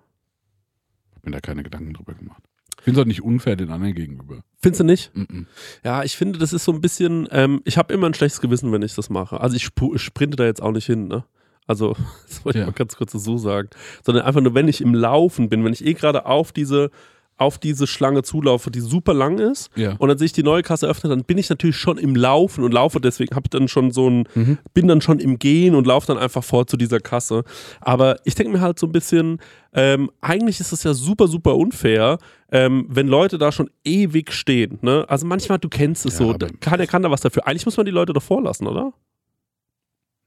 Hab mir da keine Gedanken drüber gemacht. Ich finde es auch nicht unfair den anderen gegenüber. Findest du nicht? Mhm. Ja, ich finde, das ist so ein bisschen, ähm, ich habe immer ein schlechtes Gewissen, wenn ich das mache. Also ich sprinte da jetzt auch nicht hin, ne? Also, <laughs> das wollte ich Ja. mal ganz kurz so sagen. Sondern einfach nur, wenn ich im Laufen bin, wenn ich eh gerade auf diese, auf diese Schlange zulaufe, die super lang ist, Ja. und dann sehe ich die neue Kasse öffnen, dann bin ich natürlich schon im Laufen und laufe deswegen, habe dann schon so ein, Mhm. bin dann schon im Gehen und laufe dann einfach vor zu dieser Kasse. Aber ich denke mir halt so ein bisschen, ähm, eigentlich ist es ja super, super unfair, ähm, wenn Leute da schon ewig stehen. Ne? Also manchmal, du kennst es Ja, so, da kann, kann da was dafür. Eigentlich muss man die Leute doch vorlassen, oder?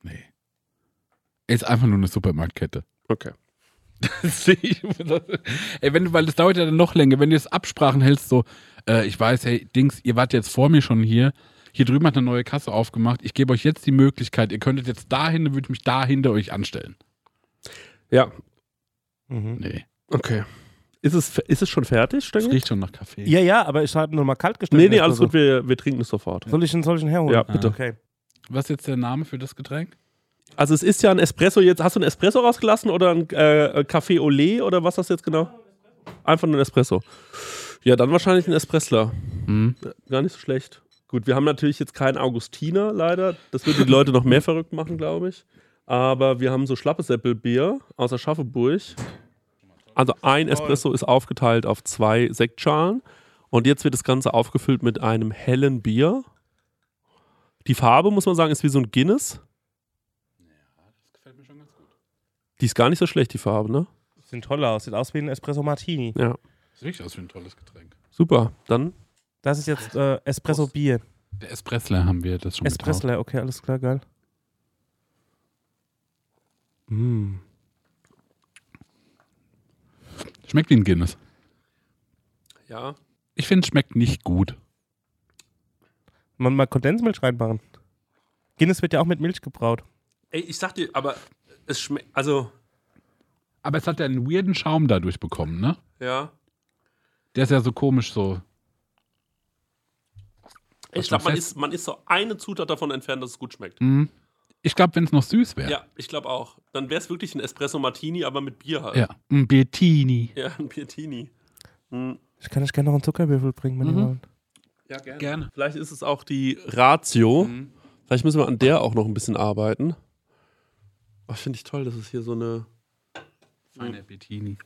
Nee. Ist einfach nur eine Supermarktkette. Okay. Ey, wenn du, weil das dauert ja dann noch länger, wenn du jetzt Absprachen hältst, so, äh, ich weiß, hey, Dings, ihr wart jetzt vor mir schon hier, hier drüben hat eine neue Kasse aufgemacht, ich gebe euch jetzt die Möglichkeit, ihr könntet jetzt dahin, dann würde ich mich da hinter euch anstellen. Ja, Mhm. Nee, okay. Ist es, ist es schon fertig, es Stengel? riecht schon nach Kaffee. Ja, ja, aber ich habe nur mal kalt gestellt. Nee, nee, alles gut, wir, wir trinken es sofort. Soll ich, einen- soll ich herholen? Ja, bitte. Okay. Was ist jetzt der Name für das Getränk? Also es ist ja ein Espresso jetzt. Hast du einen Espresso rausgelassen oder ein äh, Café Olé oder was hast du jetzt genau? Einfach nur ein Espresso. Ja, dann wahrscheinlich ein Espressler. Mhm. Gar nicht so schlecht. Gut, wir haben natürlich jetzt keinen Augustiner leider. Das würde die Leute noch mehr verrückt machen, glaube ich. Aber wir haben so Schlappesäppelbier aus Aschaffenburg. Also ein Espresso ist aufgeteilt auf zwei Sektschalen. Und jetzt wird das Ganze aufgefüllt mit einem hellen Bier. Die Farbe, muss man sagen, ist wie so ein Guinness. Das gefällt mir schon ganz gut. Die ist gar nicht so schlecht, die Farbe, ne? Sieht toll aus. Sieht aus wie ein Espresso Martini. Ja. Das riecht aus wie ein tolles Getränk. Super. Dann Das ist jetzt äh, Espresso Bier. Der Espressler haben wir das schon. Espressler, okay, alles klar, geil. Mm. Schmeckt wie ein Guinness. Ja. Ich finde, es schmeckt nicht gut. Man mal Kondensmilch reinmachen. Guinness wird ja auch mit Milch gebraut. Ey, ich sag dir, aber es schmeckt, also, Aber es hat ja einen weirden Schaum dadurch bekommen, ne? ja. Der ist ja so komisch so. Ich glaube, man ist, man ist so eine Zutat davon entfernt, dass es gut schmeckt. Mhm. Ich glaube, wenn es noch süß wäre. Ja, ich glaube auch. Dann wäre es wirklich ein Espresso Martini, aber mit Bier halt. Ja. Ein Bettini. Ja, ein Biertini. Hm. Ich kann euch gerne noch einen Zuckerwürfel bringen, wenn Mhm. ihr wollt. Ja, gerne. Gerne. Vielleicht ist es auch die Ratio. Mhm. Vielleicht müssen wir an der auch noch ein bisschen arbeiten. Ach, finde ich toll, dass es hier so eine, Feiner Bettini.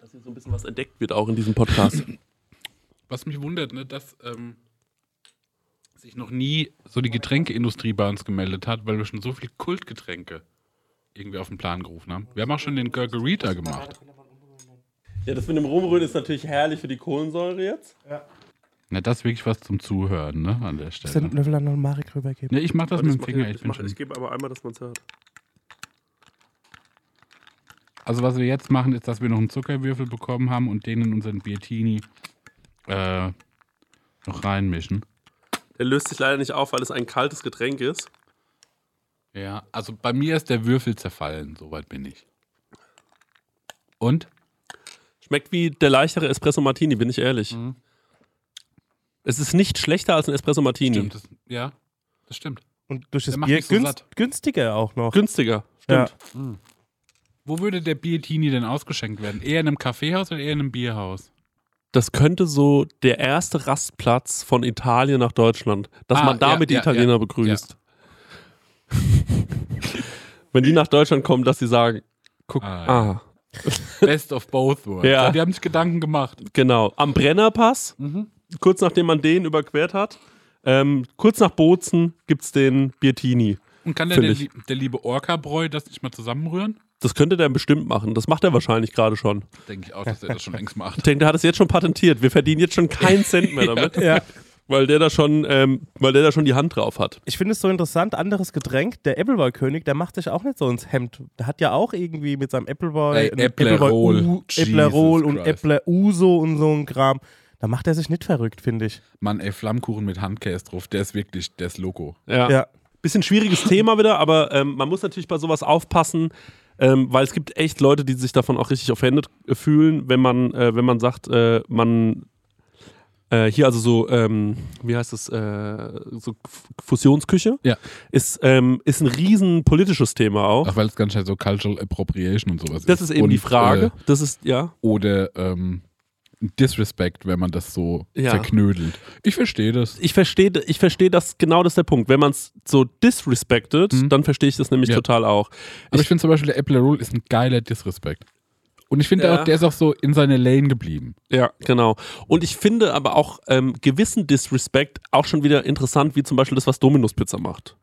dass hier so ein bisschen was entdeckt wird, auch in diesem Podcast. Was mich wundert, ne, dass ähm, sich noch nie so die Getränkeindustrie bei uns gemeldet hat, weil wir schon so viele Kultgetränke irgendwie auf den Plan gerufen haben. Wir haben auch schon den Gurgerita gemacht. ja, das mit dem Rumrühren ist natürlich herrlich für die Kohlensäure jetzt. Na, das ist wirklich was zum Zuhören, ne, an der Ich Stelle. den Löffel an noch Marek rübergeben. Ne, ich mach das Warte, mit ich dem Finger. Ich ich, bin mach- schon. ich gebe aber einmal, dass man es hört. Also was wir jetzt machen, ist, dass wir noch einen Zuckerwürfel bekommen haben und den in unseren Bettini äh, noch reinmischen. Der löst sich leider nicht auf, weil es ein kaltes Getränk ist. Ja, also bei mir ist der Würfel zerfallen, soweit bin ich. Und? Schmeckt wie der leichtere Espresso Martini, bin ich ehrlich. Mhm. Es ist nicht schlechter als ein Espresso Martini. Stimmt, das, ja, das stimmt. Und durch das Bier so günst, günstiger auch noch. Günstiger. Ja. Stimmt. Wo würde der Biertini denn ausgeschenkt werden? Eher in einem Kaffeehaus oder eher in einem Bierhaus? Das könnte so der erste Rastplatz von Italien nach Deutschland, dass Ah, man damit ja, die ja, Italiener ja. begrüßt. <laughs> Wenn die nach Deutschland kommen, dass sie sagen, guck, Ah, ah, ja. <laughs> Best of both worlds. Ja. Die haben sich Gedanken gemacht. genau, am Brennerpass, Mhm. kurz nachdem man den überquert hat, ähm, kurz nach Bozen gibt es den Biertini. Und kann der, der, der liebe Orca-Bräu das nicht mal zusammenrühren? Das könnte der bestimmt machen. Das macht er wahrscheinlich gerade schon. Denke ich auch, dass er das schon längst Ich macht. denke, der hat es jetzt schon patentiert. Wir verdienen jetzt schon keinen Cent mehr damit, <laughs> Ja. weil der da schon, ähm, weil der da schon die Hand drauf hat. Ich finde es so interessant, anderes Getränk, der Appleboy-König, der macht sich auch nicht so ins Hemd. Der hat ja auch irgendwie mit seinem Appleboy, Ey, Jesus Äpplerol und. Äppler Uso und so ein Kram. Da macht er sich nicht verrückt, finde ich. Mann, ey, Flammkuchen mit Handkäse drauf, der ist wirklich, der ist Loco. Ja. Ja. Bisschen schwieriges Thema wieder, aber ähm, man muss natürlich bei sowas aufpassen, ähm, weil es gibt echt Leute, die sich davon auch richtig offended fühlen, wenn man, äh, wenn man sagt, äh, man äh, hier also so, ähm, wie heißt es, äh, so Fusionsküche Ja. ist, ähm, ist ein riesen politisches Thema auch. Ach, weil es ganz schnell so Cultural Appropriation und sowas das ist eben die Und, Frage. Äh, das ist, ja. oder ähm, Disrespect, wenn man das so Ja. zerknödelt. Ich verstehe das. Ich verstehe, ich verstehe das, genau das ist der Punkt. Wenn man es so disrespected, Mhm. dann verstehe ich das nämlich Ja. total auch. Aber ich, finde zum Beispiel, der Apple Roll ist ein geiler Disrespect. Und ich finde Ja. auch, der ist auch so in seine Lane geblieben. Ja, genau. Und ich finde aber auch ähm, gewissen Disrespect auch schon wieder interessant, wie zum Beispiel das, was Dominus Pizza macht.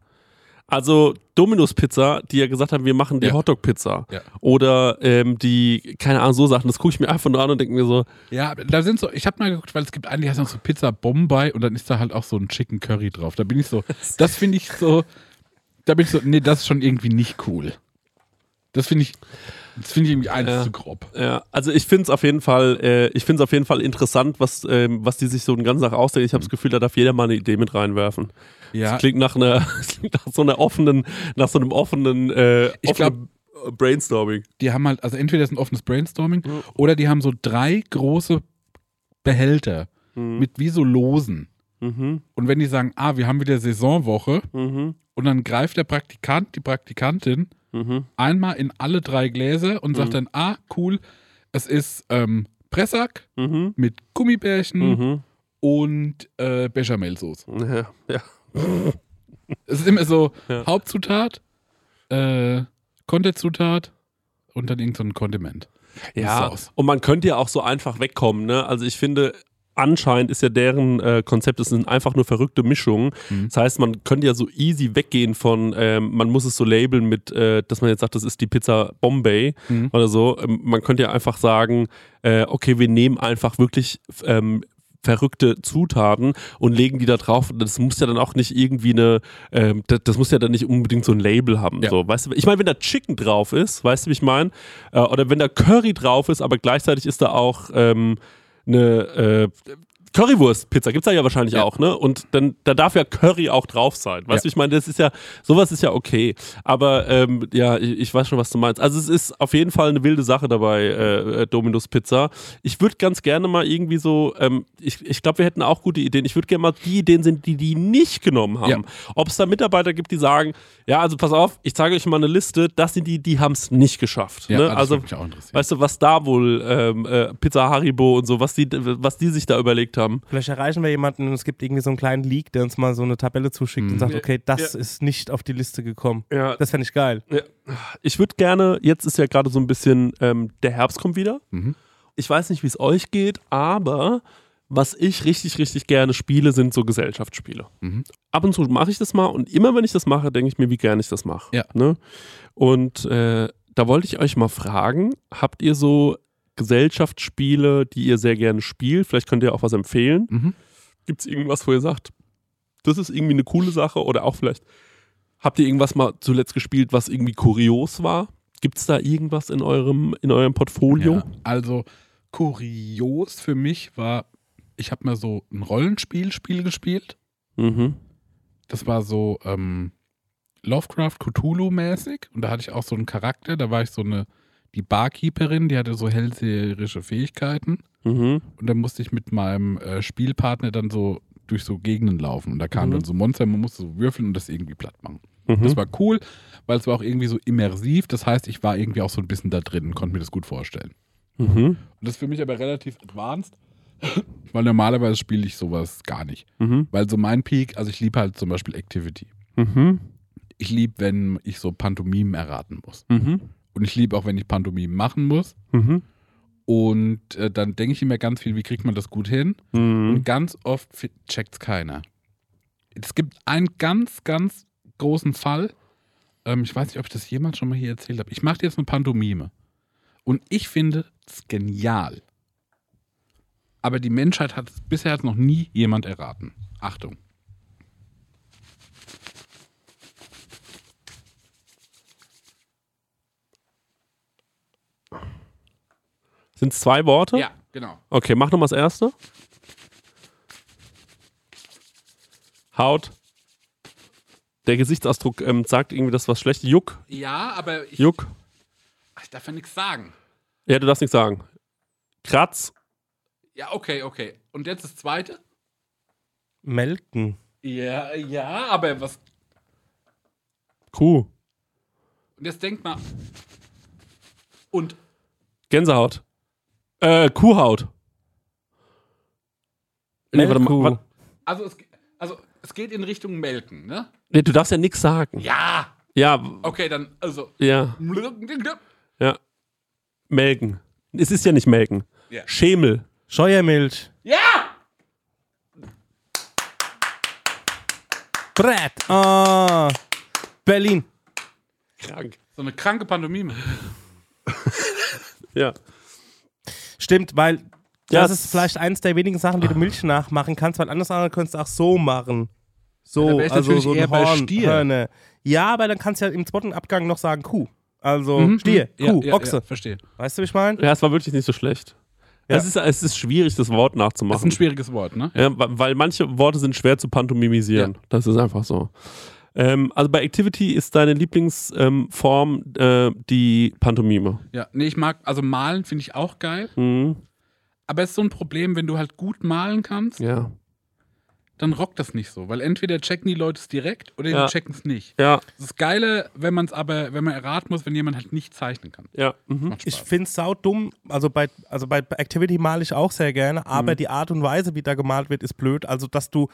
Also Dominus Pizza, die ja gesagt haben, wir machen die Ja. Hotdog Pizza. Ja. Oder ähm, die, keine Ahnung, so Sachen, das gucke ich mir einfach nur an und denke mir so, Ja, da sind so, ich habe mal geguckt, weil es gibt einen, die heißt noch so Pizza Bombay und dann ist da halt auch so ein Chicken Curry drauf. Da bin ich so, <laughs> das finde ich so, da bin ich so, nee, das ist schon irgendwie nicht cool. Das finde ich, das finde ich irgendwie eins Ja. zu grob. Ja, also ich finde es auf jeden Fall, äh, ich finde es auf jeden Fall interessant, was, ähm, was die sich so den ganzen Tag ausdenken. Ich habe das Gefühl, da darf jeder mal eine Idee mit reinwerfen. Ja, Das klingt nach einer, <laughs> klingt nach so einer offenen, nach so einem offenen, äh, Ich glaub- Brainstorming. die haben halt, also entweder ist ein offenes Brainstorming oder die haben so drei große Behälter mit wie so Losen. Mhm, Und wenn die sagen, ah, wir haben wieder Saisonwoche mhm, und dann greift der Praktikant, die Praktikantin mhm. einmal in alle drei Gläser und sagt dann, ah, cool, es ist ähm, Pressack Mhm. mit Gummibärchen Mhm. und äh, Bechamelsoße. Ja, <laughs> ja. Es ist immer so Ja. Hauptzutat, äh, Konterzutat und dann irgend so ein Kondiment. ja. Und man könnte ja auch so einfach wegkommen, ne? Also ich finde, anscheinend ist ja deren äh, Konzept, es sind einfach nur verrückte Mischungen. Mhm. Das heißt, man könnte ja so easy weggehen von, ähm, man muss es so labeln mit, äh, dass man jetzt sagt, das ist die Pizza Bombay Mhm. oder so. Ähm, man könnte ja einfach sagen, äh, okay, wir nehmen einfach wirklich ähm, verrückte Zutaten und legen die da drauf. Das muss ja dann auch nicht irgendwie eine, ähm, das, das muss ja dann nicht unbedingt so ein Label haben. Ja. So, weißt du, ich meine, wenn da Chicken drauf ist, weißt du, wie ich meine? Äh, oder wenn da Curry drauf ist, aber gleichzeitig ist da auch ähm, eine äh, Currywurst-Pizza, gibt es da ja wahrscheinlich Ja. auch, ne? Und dann, da darf ja Curry auch drauf sein. Weißt du, Ja. ich meine, das ist ja, sowas ist ja okay. Aber ähm, ja, ich, ich weiß schon, was du meinst. Also es ist auf jeden Fall eine wilde Sache dabei, äh, äh, Dominus Pizza. Ich würde ganz gerne mal irgendwie so, ähm, ich, ich glaube, wir hätten auch gute Ideen. Ich würde gerne mal die Ideen sind, die die nicht genommen haben. Ja. Ob es da Mitarbeiter gibt, die sagen, ja, also pass auf, ich zeige euch mal eine Liste, das sind die, die haben es nicht geschafft. Ne? das Also würde mich auch interessieren. Weißt du, was da wohl ähm, äh, Pizza Haribo und so, was die, was die sich da überlegt haben? Vielleicht erreichen wir jemanden und es gibt irgendwie so einen kleinen Leak, der uns mal so eine Tabelle zuschickt und sagt, okay, das ist nicht auf die Liste gekommen. Ja, Das fände ich geil. ich würde gerne, jetzt ist ja gerade so ein bisschen, ähm, der Herbst kommt wieder. Mhm. Ich weiß nicht, wie es euch geht, aber was ich richtig, richtig gerne spiele, sind so Gesellschaftsspiele. Mhm. Ab und zu mache ich das mal und immer wenn ich das mache, denke ich mir, wie gerne ich das mache. Ja. Ne? Und äh, da wollte ich euch mal fragen, habt ihr so Gesellschaftsspiele, die ihr sehr gerne spielt? Vielleicht könnt ihr auch was empfehlen. Mhm. Gibt es irgendwas, wo ihr sagt, das ist irgendwie eine coole Sache oder auch vielleicht habt ihr irgendwas mal zuletzt gespielt, was irgendwie kurios war? Gibt es da irgendwas in eurem, in eurem Portfolio? Ja, also kurios für mich war, ich habe mal so ein Rollenspiel-Spiel gespielt. Mhm. Das war so ähm, Lovecraft Cthulhu-mäßig und da hatte ich auch so einen Charakter, da war ich so eine, die Barkeeperin, die hatte so hellseherische Fähigkeiten Mhm. und dann musste ich mit meinem äh, Spielpartner dann so durch so Gegenden laufen und da kamen Mhm. dann so Monster, man musste so würfeln und das irgendwie platt machen. Mhm. Das war cool, weil es war auch irgendwie so immersiv, das heißt, ich war irgendwie auch so ein bisschen da drin und konnte mir das gut vorstellen. Mhm. Und das ist für mich aber relativ advanced, <laughs> weil normalerweise spiele ich sowas gar nicht. Mhm. Weil so mein Peak, also ich liebe halt zum Beispiel Activity. Mhm. Ich liebe, wenn ich so Pantomimen erraten muss. Mhm. Und ich liebe auch, wenn ich Pantomimen machen muss. Mhm. Und äh, dann denke ich immer ganz viel, wie kriegt man das gut hin? Mhm. Und ganz oft checkt es keiner. Es gibt einen ganz, ganz großen Fall. Ähm, ich weiß nicht, ob ich das jemals schon mal hier erzählt habe. Ich mache jetzt eine Pantomime. Und ich finde es genial. Aber die Menschheit hat es bisher noch nie jemand erraten. Achtung. Sind es zwei Worte? Ja, genau. Okay, mach nochmal das erste. Haut. Der Gesichtsausdruck ähm, sagt irgendwie, das ist was Schlechtes. Juck. Ja, aber ich, Juck. Ach, ich darf ja nichts sagen. Ja, du darfst nichts sagen. Kratz. Ja, okay, okay. Und jetzt das zweite? Melken. Ja, ja, aber was. Kuh. Und jetzt denkt mal. Und Gänsehaut. Äh, Kuhhaut. Nee, warte mal, warte. Also es, also es geht in Richtung Melken, ne? Nee, du darfst ja nichts sagen. Ja. Ja, Okay, dann, also. ja, ja. Melken. Es ist ja nicht Melken. Ja. Schemel. Scheuermilch. Ja! Brett. Ah. Berlin. Krank. So eine kranke Pantomime. Ja. Stimmt, weil Ja, das es- ist vielleicht eins der wenigen Sachen, die du Milch nachmachen kannst, weil andere könntest du auch so machen. So, Ja, also so ein eher bei Horn, Stier. Hörne. Ja, aber dann kannst du ja im zweiten Abgang noch sagen Kuh. Also Mhm, Stier, ja, Kuh, ja, Ochse. Ja, verstehe. Weißt du, wie ich meine? Ja, es war wirklich nicht so schlecht. Ja. Es, ist, es ist schwierig, das Wort Das ist ein nachzumachen. schwieriges Wort, ne? Ja, weil manche Worte sind schwer zu pantomimisieren. Das ist einfach so. Ähm, also bei Activity ist deine Lieblingsform äh, die Pantomime. Ja, nee, ich mag, also malen finde ich auch geil. Mhm. Aber es ist so ein Problem, wenn du halt gut malen kannst, Ja. dann rockt das nicht so. Weil entweder checken die Leute es direkt oder Ja. die checken es nicht. Ja, Das ist geile, wenn man es aber, wenn man erraten muss, wenn jemand halt nicht zeichnen kann. ja. Mhm. Ich finde es saudumm. Also bei, also bei Activity male ich auch sehr gerne, aber Mhm. die Art und Weise, wie da gemalt wird, ist blöd. Also, dass du,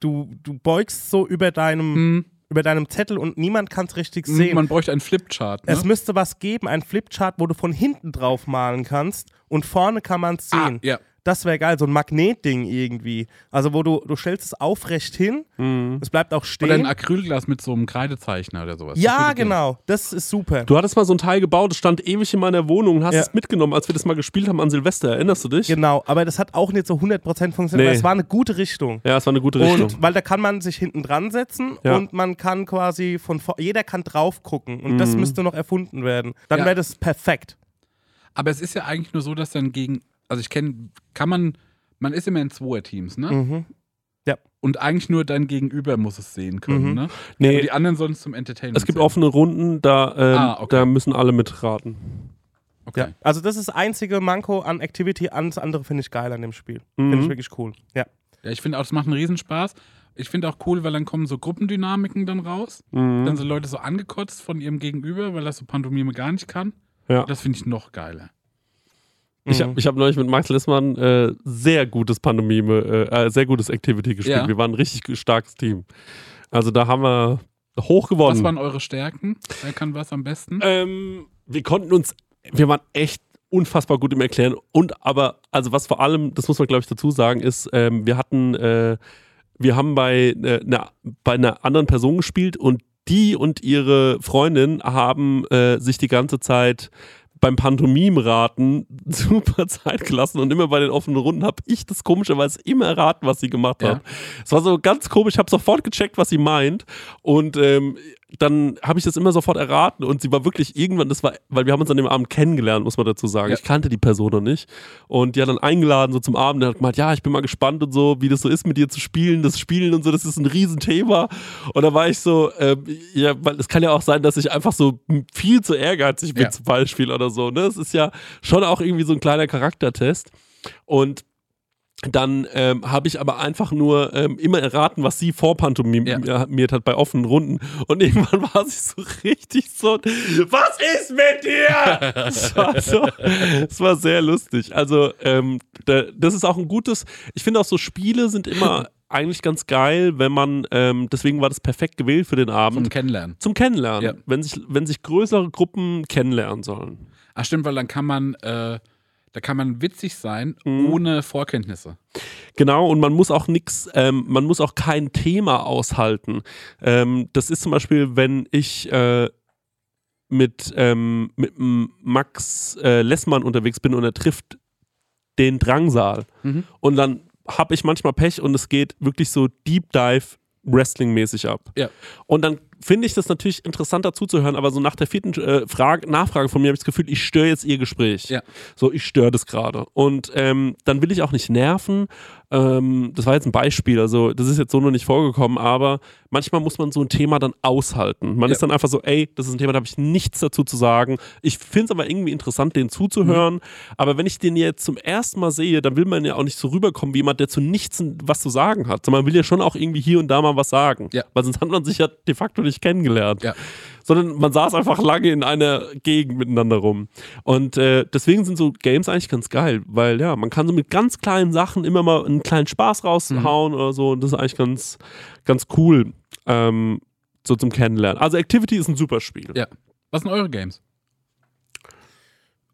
du, du, du beugst so über deinem, Hm, über deinem Zettel und niemand kann es richtig sehen. man bräuchte einen Flipchart. Ne? Es müsste was geben, ein Flipchart, wo du von hinten drauf malen kannst und vorne kann man es ah, sehen. ja. Das wäre geil, so ein Magnetding irgendwie. Also wo du, du stellst es aufrecht hin, es bleibt auch stehen. Oder ein Acrylglas mit so einem Kreidezeichner oder sowas. Das ja, gehen. genau. Das ist super. Du hattest mal so ein Teil gebaut, das stand ewig in meiner Wohnung und hast Ja. es mitgenommen, als wir das mal gespielt haben an Silvester. Erinnerst du dich? Genau, aber das hat auch nicht so 100% funktioniert, Nee. aber es war eine gute Richtung. Ja, es war eine gute Richtung. Und weil da kann man sich hinten dran setzen Ja. und man kann quasi von jeder kann drauf gucken und das müsste noch erfunden werden. Dann Ja. wäre das perfekt. Aber es ist ja eigentlich nur so, dass dann gegen, also ich kenne, kann man, man ist immer in Zweier-Teams, ne? Mhm. Ja. Und eigentlich nur dein Gegenüber muss es sehen können, Mhm. ne? Nee. Und die anderen sollen es zum Entertainment es gibt sehen. offene Runden, da, ähm, Ah, okay. da müssen alle mitraten. Okay. Ja. Also das ist das einzige Manko an Activity, alles andere finde ich geil an dem Spiel. Mhm. Finde ich wirklich cool. Ja. Ja, ich finde auch, es macht einen Riesenspaß. Ich finde auch cool, weil dann kommen so Gruppendynamiken dann raus. Mhm. Dann sind Leute so angekotzt von ihrem Gegenüber, weil das so Pantomime gar nicht kann. Ja. Das finde ich noch geiler. Ich Mhm. habe ich hab neulich mit Max Lissmann äh, sehr gutes Pantomime, äh, äh, sehr gutes Activity gespielt. Ja. Wir waren ein richtig starkes Team. Also da haben wir hoch gewonnen. Was waren eure Stärken? Wer kann was am besten? Ähm, wir konnten uns, wir waren echt unfassbar gut im Erklären. Und aber, also was vor allem, das muss man glaube ich dazu sagen, ist, ähm, wir hatten, äh, wir haben bei, äh, einer, bei einer anderen Person gespielt und die und ihre Freundin haben äh, sich die ganze Zeit beim Pantomim-Raten <laughs> super Zeit gelassen und immer bei den offenen Runden habe ich das komischerweise immer erraten, was sie gemacht Ja. hat. Es war so ganz komisch, ich habe sofort gecheckt, was sie meint und ähm, dann habe ich das immer sofort erraten und sie war wirklich irgendwann, das war, weil wir haben uns an dem Abend kennengelernt, muss man dazu sagen. Ja. Ich kannte die Person noch nicht und die hat dann eingeladen so zum Abend und hat gemeint, ja, ich bin mal gespannt und so, wie das so ist mit dir zu spielen, das Spielen und so, das ist ein Riesenthema und da war ich so, ähm, ja, weil es kann ja auch sein, dass ich einfach so viel zu ehrgeizig bin Ja. zum Beispiel oder so, ne? Es ist ja schon auch irgendwie so ein kleiner Charaktertest und dann ähm, habe ich aber einfach nur ähm, immer erraten, was sie vorpantomimiert hat bei offenen Runden. Und irgendwann <laughs> war sie so richtig so, was ist mit dir? <laughs> Es war, so, es war sehr lustig. Also ähm, da, das ist auch ein gutes, ich finde auch so Spiele sind immer eigentlich ganz geil, wenn man, ähm, deswegen war das perfekt gewählt für den Zum Abend, Kennenlernen. zum Kennenlernen. Ja. Wenn, sich, wenn sich größere Gruppen kennenlernen sollen. Ach stimmt, weil dann kann man, äh, da kann man witzig sein, Mhm. ohne Vorkenntnisse. Genau, und man muss auch nichts, ähm, man muss auch kein Thema aushalten. Ähm, das ist zum Beispiel, wenn ich äh, mit, ähm, mit Max äh, Lessmann unterwegs bin und er trifft den Drangsal. Mhm. Und dann habe ich manchmal Pech und es geht wirklich so Deep Dive Wrestling-mäßig ab. Ja. Und dann finde ich das natürlich interessant dazu zu hören, aber so nach der vierten äh, Frage, Nachfrage von mir habe ich das Gefühl, ich störe jetzt ihr Gespräch. Ja. So, ich störe das gerade. Und ähm, dann will ich auch nicht nerven. Ähm, das war jetzt ein Beispiel, also das ist jetzt so noch nicht vorgekommen, aber manchmal muss man so ein Thema dann aushalten. Man Ja. ist dann einfach so, ey, das ist ein Thema, da habe ich nichts dazu zu sagen. Ich finde es aber irgendwie interessant, den zuzuhören. Aber wenn ich den jetzt zum ersten Mal sehe, dann will man ja auch nicht so rüberkommen wie jemand, der zu nichts was zu sagen hat. Sondern man will ja schon auch irgendwie hier und da mal was sagen. Ja. Weil sonst hat man sich ja de facto nicht kennengelernt Ja. Sondern man saß einfach lange in einer Gegend miteinander rum. Und äh, deswegen sind so Games eigentlich ganz geil, weil ja, man kann so mit ganz kleinen Sachen immer mal einen kleinen Spaß raushauen oder so und das ist eigentlich ganz, ganz cool. Ähm, so zum Kennenlernen. Also Activity ist ein super Spiel. Ja. Was sind eure Games?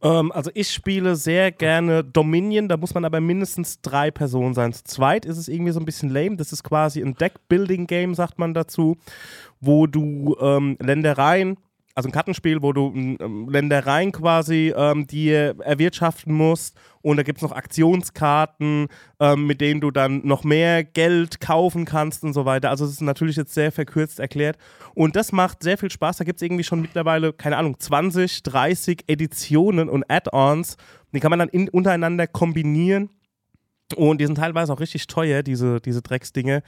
Ähm, also ich spiele sehr gerne Dominion, da muss man aber mindestens drei Personen sein. Zu zweit ist es irgendwie so ein bisschen lame. Das ist quasi ein Deck-Building-Game, sagt man dazu, wo du ähm, Ländereien, also ein Kartenspiel, wo du ähm, Ländereien quasi ähm, dir erwirtschaften musst. Und da gibt es noch Aktionskarten, ähm, mit denen du dann noch mehr Geld kaufen kannst und so weiter. Also es ist natürlich jetzt sehr verkürzt erklärt. Und das macht sehr viel Spaß. Da gibt es irgendwie schon mittlerweile, keine Ahnung, 20, 30 Editionen und Add-ons. Die kann man dann in, untereinander kombinieren. Und die sind teilweise auch richtig teuer, diese, diese Drecksdinge.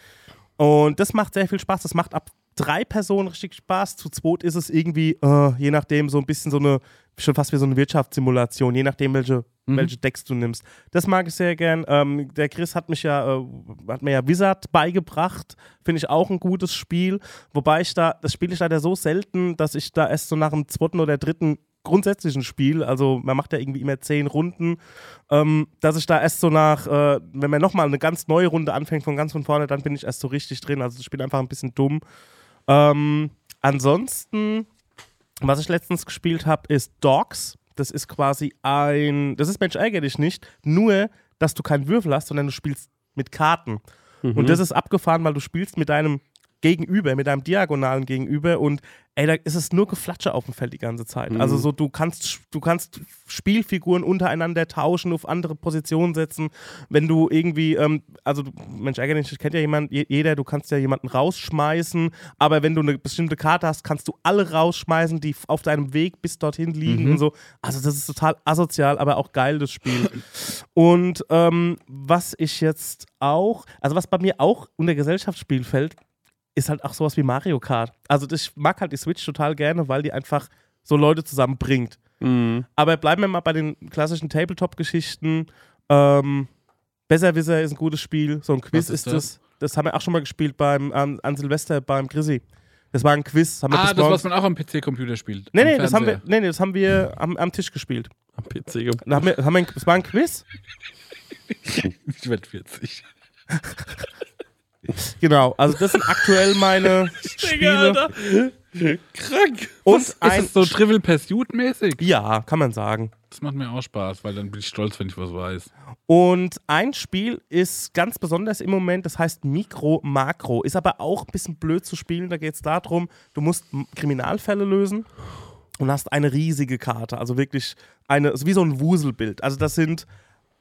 Und das macht sehr viel Spaß. Das macht ab drei Personen richtig Spaß. Zu zweit ist es irgendwie, äh, je nachdem, so ein bisschen so eine, schon fast wie so eine Wirtschaftssimulation, je nachdem, welche, welche Decks du nimmst. Das mag ich sehr gern. Ähm, der Chris hat mich ja, äh, hat mir ja Wizard beigebracht. Finde ich auch ein gutes Spiel. Wobei ich da, das spiele ich leider so selten, dass ich da erst so nach dem zweiten oder dritten grundsätzlichen Spiel, also man macht ja irgendwie immer zehn Runden, ähm, dass ich da erst so nach, äh, wenn man nochmal eine ganz neue Runde anfängt von ganz von vorne, dann bin ich erst so richtig drin. Also das Spiel einfach ein bisschen dumm. Ähm, ansonsten, was ich letztens gespielt habe, ist Dogs. Das ist quasi ein, das ist Mensch ärger dich nicht, nur dass du keinen Würfel hast, sondern du spielst mit Karten. Mhm. Und das ist abgefahren, weil du spielst mit deinem Gegenüber, mit deinem diagonalen Gegenüber und ey, da ist es nur Geflatsche auf dem Feld die ganze Zeit. Mhm. Also so, du kannst, du kannst Spielfiguren untereinander tauschen, auf andere Positionen setzen. Wenn du irgendwie, ähm, also Mensch, ärgere dich, kennt ja jemand, je- jeder, du kannst ja jemanden rausschmeißen, aber wenn du eine bestimmte Karte hast, kannst du alle rausschmeißen, die auf deinem Weg bis dorthin liegen und so. Also das ist total asozial, aber auch geil, das Spiel. Und ähm, was ich jetzt auch, also was bei mir auch unter Gesellschaftsspiel fällt, ist halt auch sowas wie Mario Kart. Also ich mag halt die Switch total gerne, weil die einfach so Leute zusammenbringt. Mhm. Aber bleiben wir mal bei den klassischen Tabletop-Geschichten. Ähm, Besserwisser ist ein gutes Spiel. So ein Quiz ist ist das. Das haben wir auch schon mal gespielt beim, an, an Silvester beim Chrissy. Das war ein Quiz. Ah, bis das, was man auch am PC-Computer spielt. Nee, nee, das haben wir, nee, nee, das haben wir am, am Tisch gespielt. Am PC gemacht. Da haben wir, haben wir, ein- das war ein Quiz. <laughs> Ich werde 40. <laughs> Genau. Also das sind aktuell meine <laughs> Spiele. Krank. Und Ist ein es so Trivial Pursuit mäßig? ja, kann man sagen. Das macht mir auch Spaß, weil dann bin ich stolz, wenn ich was weiß. Und ein Spiel ist ganz besonders im Moment, das heißt Mikro Makro. Ist aber auch ein bisschen blöd zu spielen. Da geht es darum, du musst Kriminalfälle lösen und hast eine riesige Karte. Also wirklich eine, also wie so ein Wuselbild. Also das sind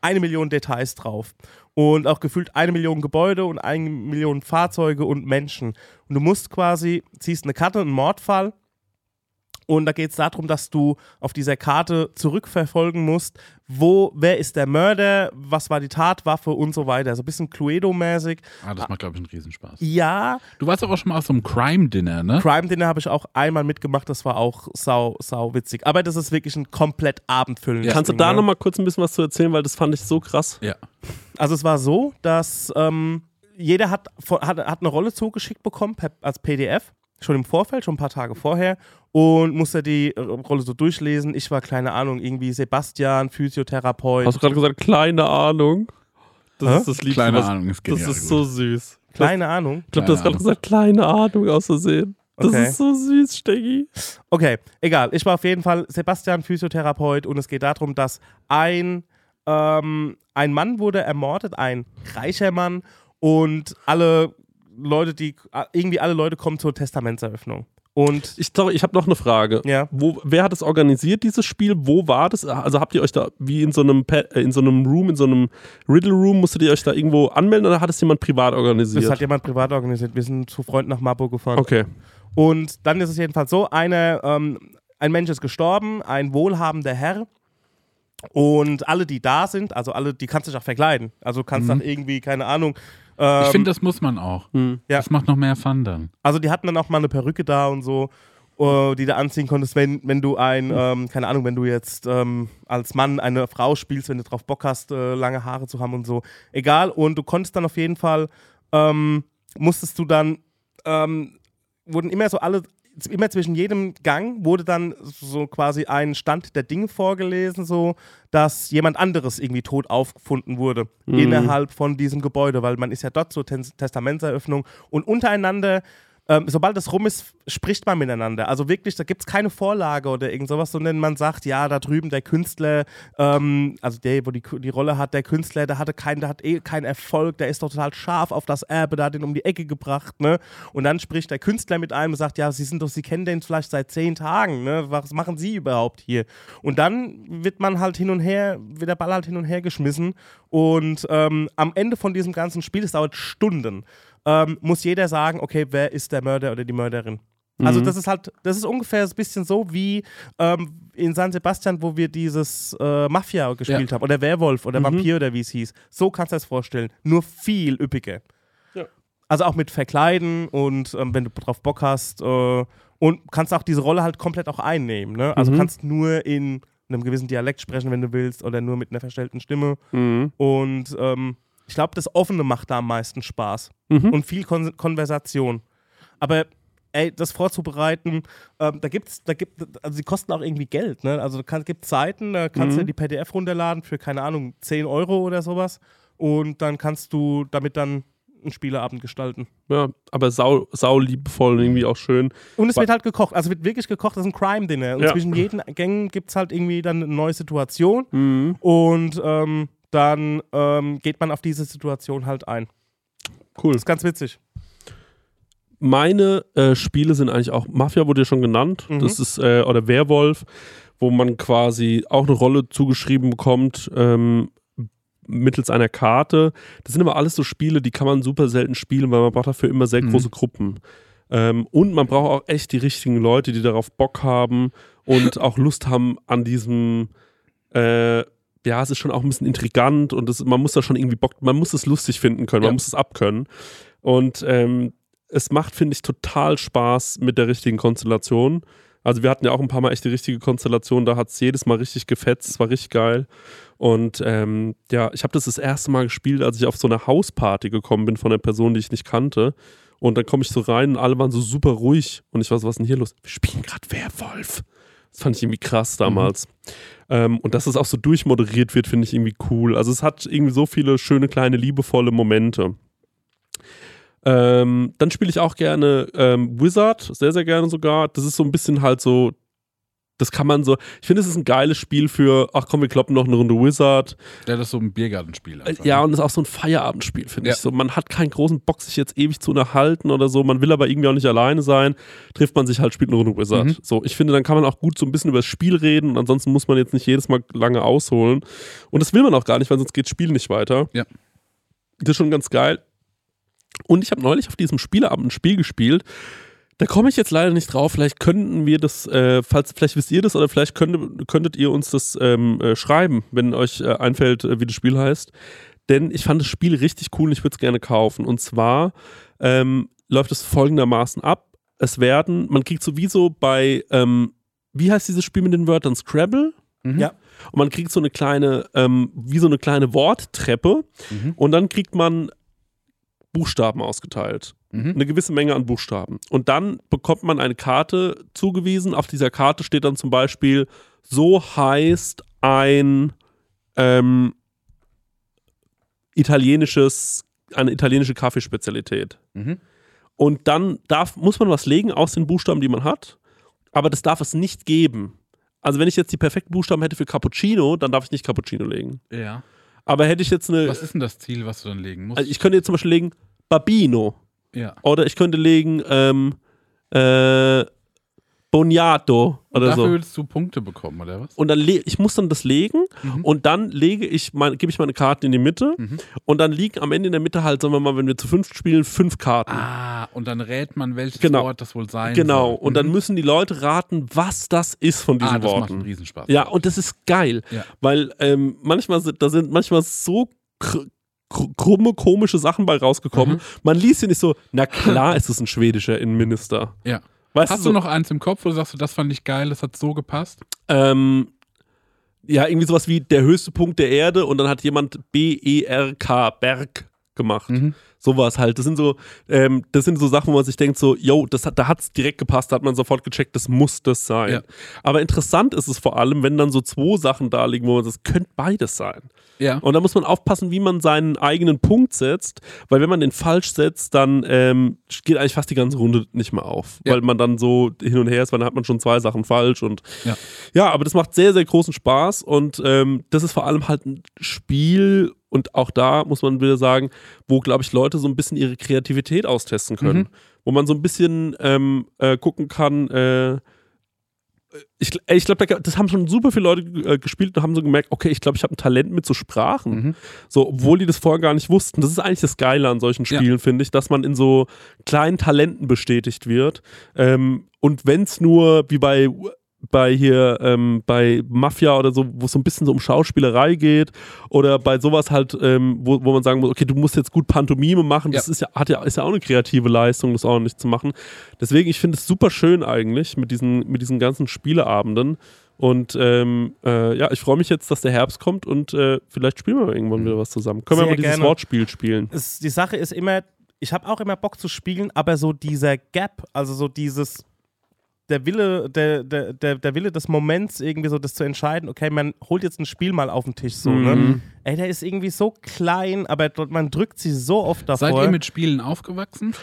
eine Million Details drauf. Und auch gefühlt eine Million Gebäude und eine Million Fahrzeuge und Menschen. Und du musst quasi, ziehst eine Karte, einen Mordfall. Und da geht es darum, dass du auf dieser Karte zurückverfolgen musst, wo, wer ist der Mörder, was war die Tatwaffe und so weiter. So ein bisschen Cluedo-mäßig. Ah, das macht, glaube ich, einen Riesenspaß. Ja, Du warst aber auch schon mal auf so einem Crime-Dinner, ne? Crime Dinner habe ich auch einmal mitgemacht, das war auch sau, sau witzig. Aber das ist wirklich ein komplett abendfüllendes Kannst du da ne? noch mal kurz ein bisschen was zu erzählen, weil das fand ich so krass. Ja. Also es war so, dass ähm, jeder hat, hat, hat eine Rolle zugeschickt bekommen per, als PDF, schon im Vorfeld, schon ein paar Tage vorher und musste die Rolle so durchlesen. Ich war, keine Ahnung, irgendwie Sebastian, Physiotherapeut. Hast du gerade gesagt, kleine Ahnung? Das Hä? ist das Liebste. Kleine was, Ahnung, ist Das genial. ist so süß. Kleine Ahnung. Ich glaube, du hast gerade gesagt, kleine Ahnung aus Versehen. Das Okay. ist so süß, Steggi. Okay, egal. Ich war auf jeden Fall Sebastian, Physiotherapeut und es geht darum, dass ein, ähm, ein Mann wurde ermordet, ein reicher Mann und alle Leute, die, irgendwie alle Leute kommen zur Testamentseröffnung. Und Ich, sorry, ich habe noch eine Frage. Ja. Wo, wer hat es organisiert, dieses Spiel? Wo war das? Also habt ihr euch da wie in so einem Pa- äh, in so einem Room, in so einem Riddle Room, musstet ihr euch da irgendwo anmelden oder hat es jemand privat organisiert? das hat jemand privat organisiert. Wir sind zu Freunden nach Marburg gefahren. okay. Und dann ist es jedenfalls so, eine, ähm, ein Mensch ist gestorben, ein wohlhabender Herr. Und alle, die da sind, also alle, die kannst du dich auch verkleiden. Also du kannst dann irgendwie, keine Ahnung. Ähm, Ich finde, das muss man auch. Hm. Ja. Das macht noch mehr Fun dann. also die hatten dann auch mal eine Perücke da und so, äh, die du anziehen konntest, wenn, wenn du ein, ähm, keine Ahnung, wenn du jetzt ähm, als Mann eine Frau spielst, wenn du drauf Bock hast, äh, lange Haare zu haben und so. Egal. Und du konntest dann auf jeden Fall, ähm, musstest du dann, ähm, wurden immer so alle, immer zwischen jedem Gang wurde dann so quasi ein Stand der Dinge vorgelesen, so, dass jemand anderes irgendwie tot aufgefunden wurde innerhalb von diesem Gebäude, weil man ist ja dort zur Tes- Testamentseröffnung und untereinander ähm, sobald es rum ist, spricht man miteinander. Also wirklich, da gibt es keine Vorlage oder irgend sowas, sondern man sagt, ja, da drüben der Künstler, ähm, also der, wo die, die Rolle hat, der Künstler, der hatte keinen, der hat eh keinen Erfolg, der ist doch total scharf auf das Erbe, der hat den um die Ecke gebracht, ne? Und dann spricht der Künstler mit einem und sagt, ja, Sie sind doch, Sie kennen den vielleicht seit zehn Tagen, ne? Was machen Sie überhaupt hier? Und dann wird man halt hin und her, wird der Ball halt hin und her geschmissen und ähm, am Ende von diesem ganzen Spiel, es dauert Stunden, ähm, muss jeder sagen, okay, wer ist der Mörder oder die Mörderin. Also das ist halt, das ist ungefähr ein bisschen so wie ähm, in San Sebastian, wo wir dieses äh, Mafia gespielt haben oder Werwolf oder Vampir oder wie es hieß. So kannst du das vorstellen. Nur viel üppiger. Ja. Also auch mit Verkleiden und ähm, wenn du drauf Bock hast äh, und kannst auch diese Rolle halt komplett auch einnehmen. Ne? Also Mhm. kannst nur in einem gewissen Dialekt sprechen, wenn du willst oder nur mit einer verstellten Stimme. Mhm. Und ähm, ich glaube, das Offene macht da am meisten Spaß. Mhm. Und viel Kon Konversation. Aber ey, das vorzubereiten, ähm, da gibt's, da gibt, also die kosten auch irgendwie Geld, ne? Also es gibt Seiten, da kannst Mhm. du die PDF runterladen für, keine Ahnung, 10 Euro oder sowas. Und dann kannst du damit dann einen Spieleabend gestalten. Ja, aber sau, sau liebevoll und irgendwie auch schön. Und es Wa- wird halt gekocht, also wird wirklich gekocht, das ist ein Crime-Dinner. Und Ja. zwischen jeden Gängen gibt es halt irgendwie dann eine neue Situation. Mhm. Und ähm, dann ähm, geht man auf diese Situation halt ein. Cool. Das ist ganz witzig. Meine äh, Spiele sind eigentlich auch, Mafia wurde ja schon genannt, Mhm. das ist, äh, oder Werwolf, wo man quasi auch eine Rolle zugeschrieben bekommt, ähm, mittels einer Karte. Das sind aber alles so Spiele, die kann man super selten spielen, weil man braucht dafür immer sehr Mhm. große Gruppen. Ähm, und man braucht auch echt die richtigen Leute, die darauf Bock haben und auch Lust haben an diesem, äh, ja, es ist schon auch ein bisschen intrigant und das, man muss da schon irgendwie Bock, man muss es lustig finden können, Ja. man muss es abkönnen. Und ähm, es macht, finde ich, total Spaß mit der richtigen Konstellation. Also wir hatten ja auch ein paar Mal echt die richtige Konstellation, da hat es jedes Mal richtig gefetzt, es war richtig geil. Und ähm, ja, ich habe das das erste Mal gespielt, als ich auf so eine Hausparty gekommen bin von einer Person, die ich nicht kannte. Und dann komme ich so rein und alle waren so super ruhig. Und ich war so, was ist denn hier los? Wir spielen gerade Werwolf. Das fand ich irgendwie krass damals. Ähm, und dass es auch so durchmoderiert wird, finde ich irgendwie cool. Also es hat irgendwie so viele schöne, kleine, liebevolle Momente. Ähm, dann spiele ich auch gerne ähm, Wizard, sehr, sehr gerne sogar. Das ist so ein bisschen halt so, das kann man so, ich finde, es ist ein geiles Spiel für, ach komm, wir kloppen noch eine Runde Wizard. Ja, das ist so ein Biergartenspiel. Äh, Einfach, Ja, ne? und es ist auch so ein Feierabendspiel, finde Ja. ich. So, man hat keinen großen Bock, sich jetzt ewig zu unterhalten oder so. Man will aber irgendwie auch nicht alleine sein. Trifft man sich halt, spielt eine Runde Wizard. Mhm. So, ich finde, dann kann man auch gut so ein bisschen über das Spiel reden und ansonsten muss man jetzt nicht jedes Mal lange ausholen. Und das will man auch gar nicht, weil sonst geht das Spiel nicht weiter. Ja. Das ist schon ganz geil. Und ich habe neulich auf diesem Spieleabend ein Spiel gespielt. Da komme ich jetzt leider nicht drauf. Vielleicht könnten wir das, äh, falls, vielleicht wisst ihr das oder vielleicht könnte, könntet ihr uns das ähm, äh, schreiben, wenn euch äh, einfällt, äh, wie das Spiel heißt. Denn ich fand das Spiel richtig cool und ich würde es gerne kaufen. Und zwar ähm, läuft es folgendermaßen ab. Es werden, man kriegt sowieso bei, ähm, wie heißt dieses Spiel mit den Wörtern? Scrabble? Mhm. Ja. Und man kriegt so eine kleine, ähm, wie so eine kleine Worttreppe. Mhm. Und dann kriegt man Buchstaben ausgeteilt. Mhm. Eine gewisse Menge an Buchstaben. Und dann bekommt man eine Karte zugewiesen. Auf dieser Karte steht dann zum Beispiel, so heißt ein ähm, italienisches, eine italienische Kaffeespezialität. Mhm. Und dann darf, muss man was legen aus den Buchstaben, die man hat. Aber das darf es nicht geben. Also wenn ich jetzt die perfekten Buchstaben hätte für Cappuccino, dann darf ich nicht Cappuccino legen. Ja. Aber hätte ich jetzt eine, Was ist denn das Ziel, was du dann legen musst? also ich könnte jetzt zum Beispiel legen Babino. Ja. Oder ich könnte legen ähm, äh, Boniato oder Dafür so. würdest du Punkte bekommen, oder was? Und dann ich muss dann das legen Mhm. und dann lege ich mein, gebe ich meine Karten in die Mitte Mhm. und dann liegen am Ende in der Mitte halt, sagen wir mal, wenn wir zu fünf spielen, fünf Karten. Ah, und dann rät man, welches Genau. Wort das wohl sein genau. soll. Und dann Mhm. müssen die Leute raten, was das ist von diesen ah, das macht Worten. einen Riesenspaß. Ja, und das ist geil, Ja. weil ähm, manchmal sind, da sind manchmal so krumme, komische Sachen bei rausgekommen. Mhm. Man liest hier nicht so, na klar ist es ein schwedischer Innenminister. Ja. Weißt Hast so, du noch eins im Kopf, wo du sagst, das fand ich geil, das hat so gepasst? Ähm, ja, irgendwie sowas wie der höchste Punkt der Erde und dann hat jemand B-E-R-K, Berg gemacht. Mhm. Sowas halt. Das sind so, ähm, das sind so Sachen, wo man sich denkt, so, yo, das hat, da hat es direkt gepasst, da hat man sofort gecheckt, das muss das sein. Ja. Aber interessant ist es vor allem, wenn dann so zwei Sachen da liegen, wo man sagt, das könnte beides sein. Ja. Und da muss man aufpassen, wie man seinen eigenen Punkt setzt, weil wenn man den falsch setzt, dann ähm, geht eigentlich fast die ganze Runde nicht mehr auf, Ja. weil man dann so hin und her ist, weil dann hat man schon zwei Sachen falsch und Ja. ja, aber das macht sehr, sehr großen Spaß und ähm, das ist vor allem halt ein Spiel und auch da muss man wieder sagen, wo, glaube ich, Leute so ein bisschen ihre Kreativität austesten können. Mhm. Wo man so ein bisschen ähm, äh, gucken kann, äh, ich, ey, ich glaube, das haben schon super viele Leute äh, gespielt und haben so gemerkt, okay, ich glaube, ich habe ein Talent mit so Sprachen. Mhm. So, obwohl die das vorher gar nicht wussten. Das ist eigentlich das Geile an solchen Ja. Spielen, finde ich, dass man in so kleinen Talenten bestätigt wird. Ähm, und wenn es nur wie bei bei hier ähm, bei Mafia oder so, wo es so ein bisschen so um Schauspielerei geht oder bei sowas halt, ähm, wo, wo man sagen muss, okay, du musst jetzt gut Pantomime machen, das Ja. ist ja, hat ja, ist ja auch eine kreative Leistung, das ordentlich zu machen. Deswegen, ich finde es super schön eigentlich mit diesen, mit diesen ganzen Spieleabenden. Und ähm, äh, ja, ich freue mich jetzt, dass der Herbst kommt und äh, vielleicht spielen wir irgendwann wieder was zusammen. Können wir Sehr mal dieses gerne. Wortspiel spielen? Es, die Sache ist immer, ich habe auch immer Bock zu spielen, aber so dieser Gap, also so dieses, der Wille, der, der, der, der Wille des Moments, irgendwie so das zu entscheiden, okay, man holt jetzt ein Spiel mal auf den Tisch so, ne? Mhm. Ey, der ist irgendwie so klein, aber man drückt sie so oft davor. Seid ihr mit Spielen aufgewachsen?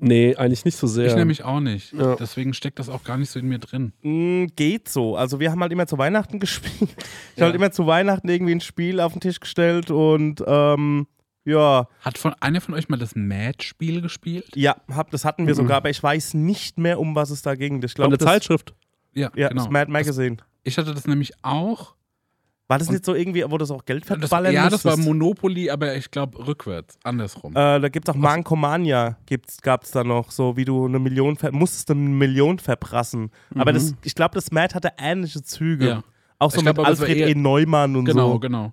Nee, eigentlich nicht so sehr. Ich nämlich auch nicht. Ja. Deswegen steckt das auch gar nicht so in mir drin. Mm, geht so. Also wir haben halt immer zu Weihnachten <laughs> gespielt. Ich Ja. habe halt immer zu Weihnachten irgendwie ein Spiel auf den Tisch gestellt und ähm, ja, Hat von einer von euch mal das Mad-Spiel gespielt? ja, hab, das hatten wir sogar, aber ich weiß nicht mehr, um was es da ging. Ich der das, Zeitschrift. Ja, ja, genau. das Mad Magazine. ich hatte das nämlich auch. War das nicht so irgendwie, wo das auch Geld Das, verballern ja, das war musstest? Monopoly, aber ich glaube rückwärts, andersrum. Äh, da gibt es auch Mankomania, gab es da noch, so wie du eine Million, ver musstest eine Million verprassen. Aber das, ich glaube, das Mad hatte ähnliche Züge. Mhm. Ja. Auch so Ich glaub, mit das Alfred E. Neumann und genau, so. genau.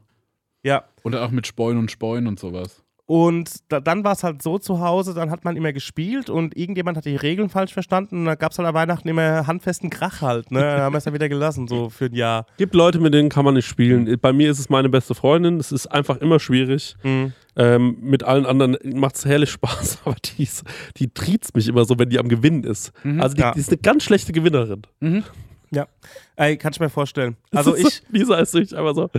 Ja. Oder auch mit Spoin und Spoin und sowas. Und da, dann war es halt so zu Hause, dann hat man immer gespielt und irgendjemand hat die Regeln falsch verstanden und dann gab es halt an Weihnachten immer handfesten Krach halt. Ne? Dann haben wir es dann wieder gelassen, so für ein Jahr. Gibt Leute, mit denen kann man nicht spielen. Bei mir ist es meine beste Freundin. Es ist einfach immer schwierig. Mhm. Ähm, mit allen anderen macht es herrlich Spaß, <laughs> aber die, ist, die triezt mich immer so, wenn die am Gewinnen ist. Also die, Ja. die ist eine ganz schlechte Gewinnerin. Ja. Ey, kann ich mir vorstellen. Also ich, Lisa ist wirklich einfach so,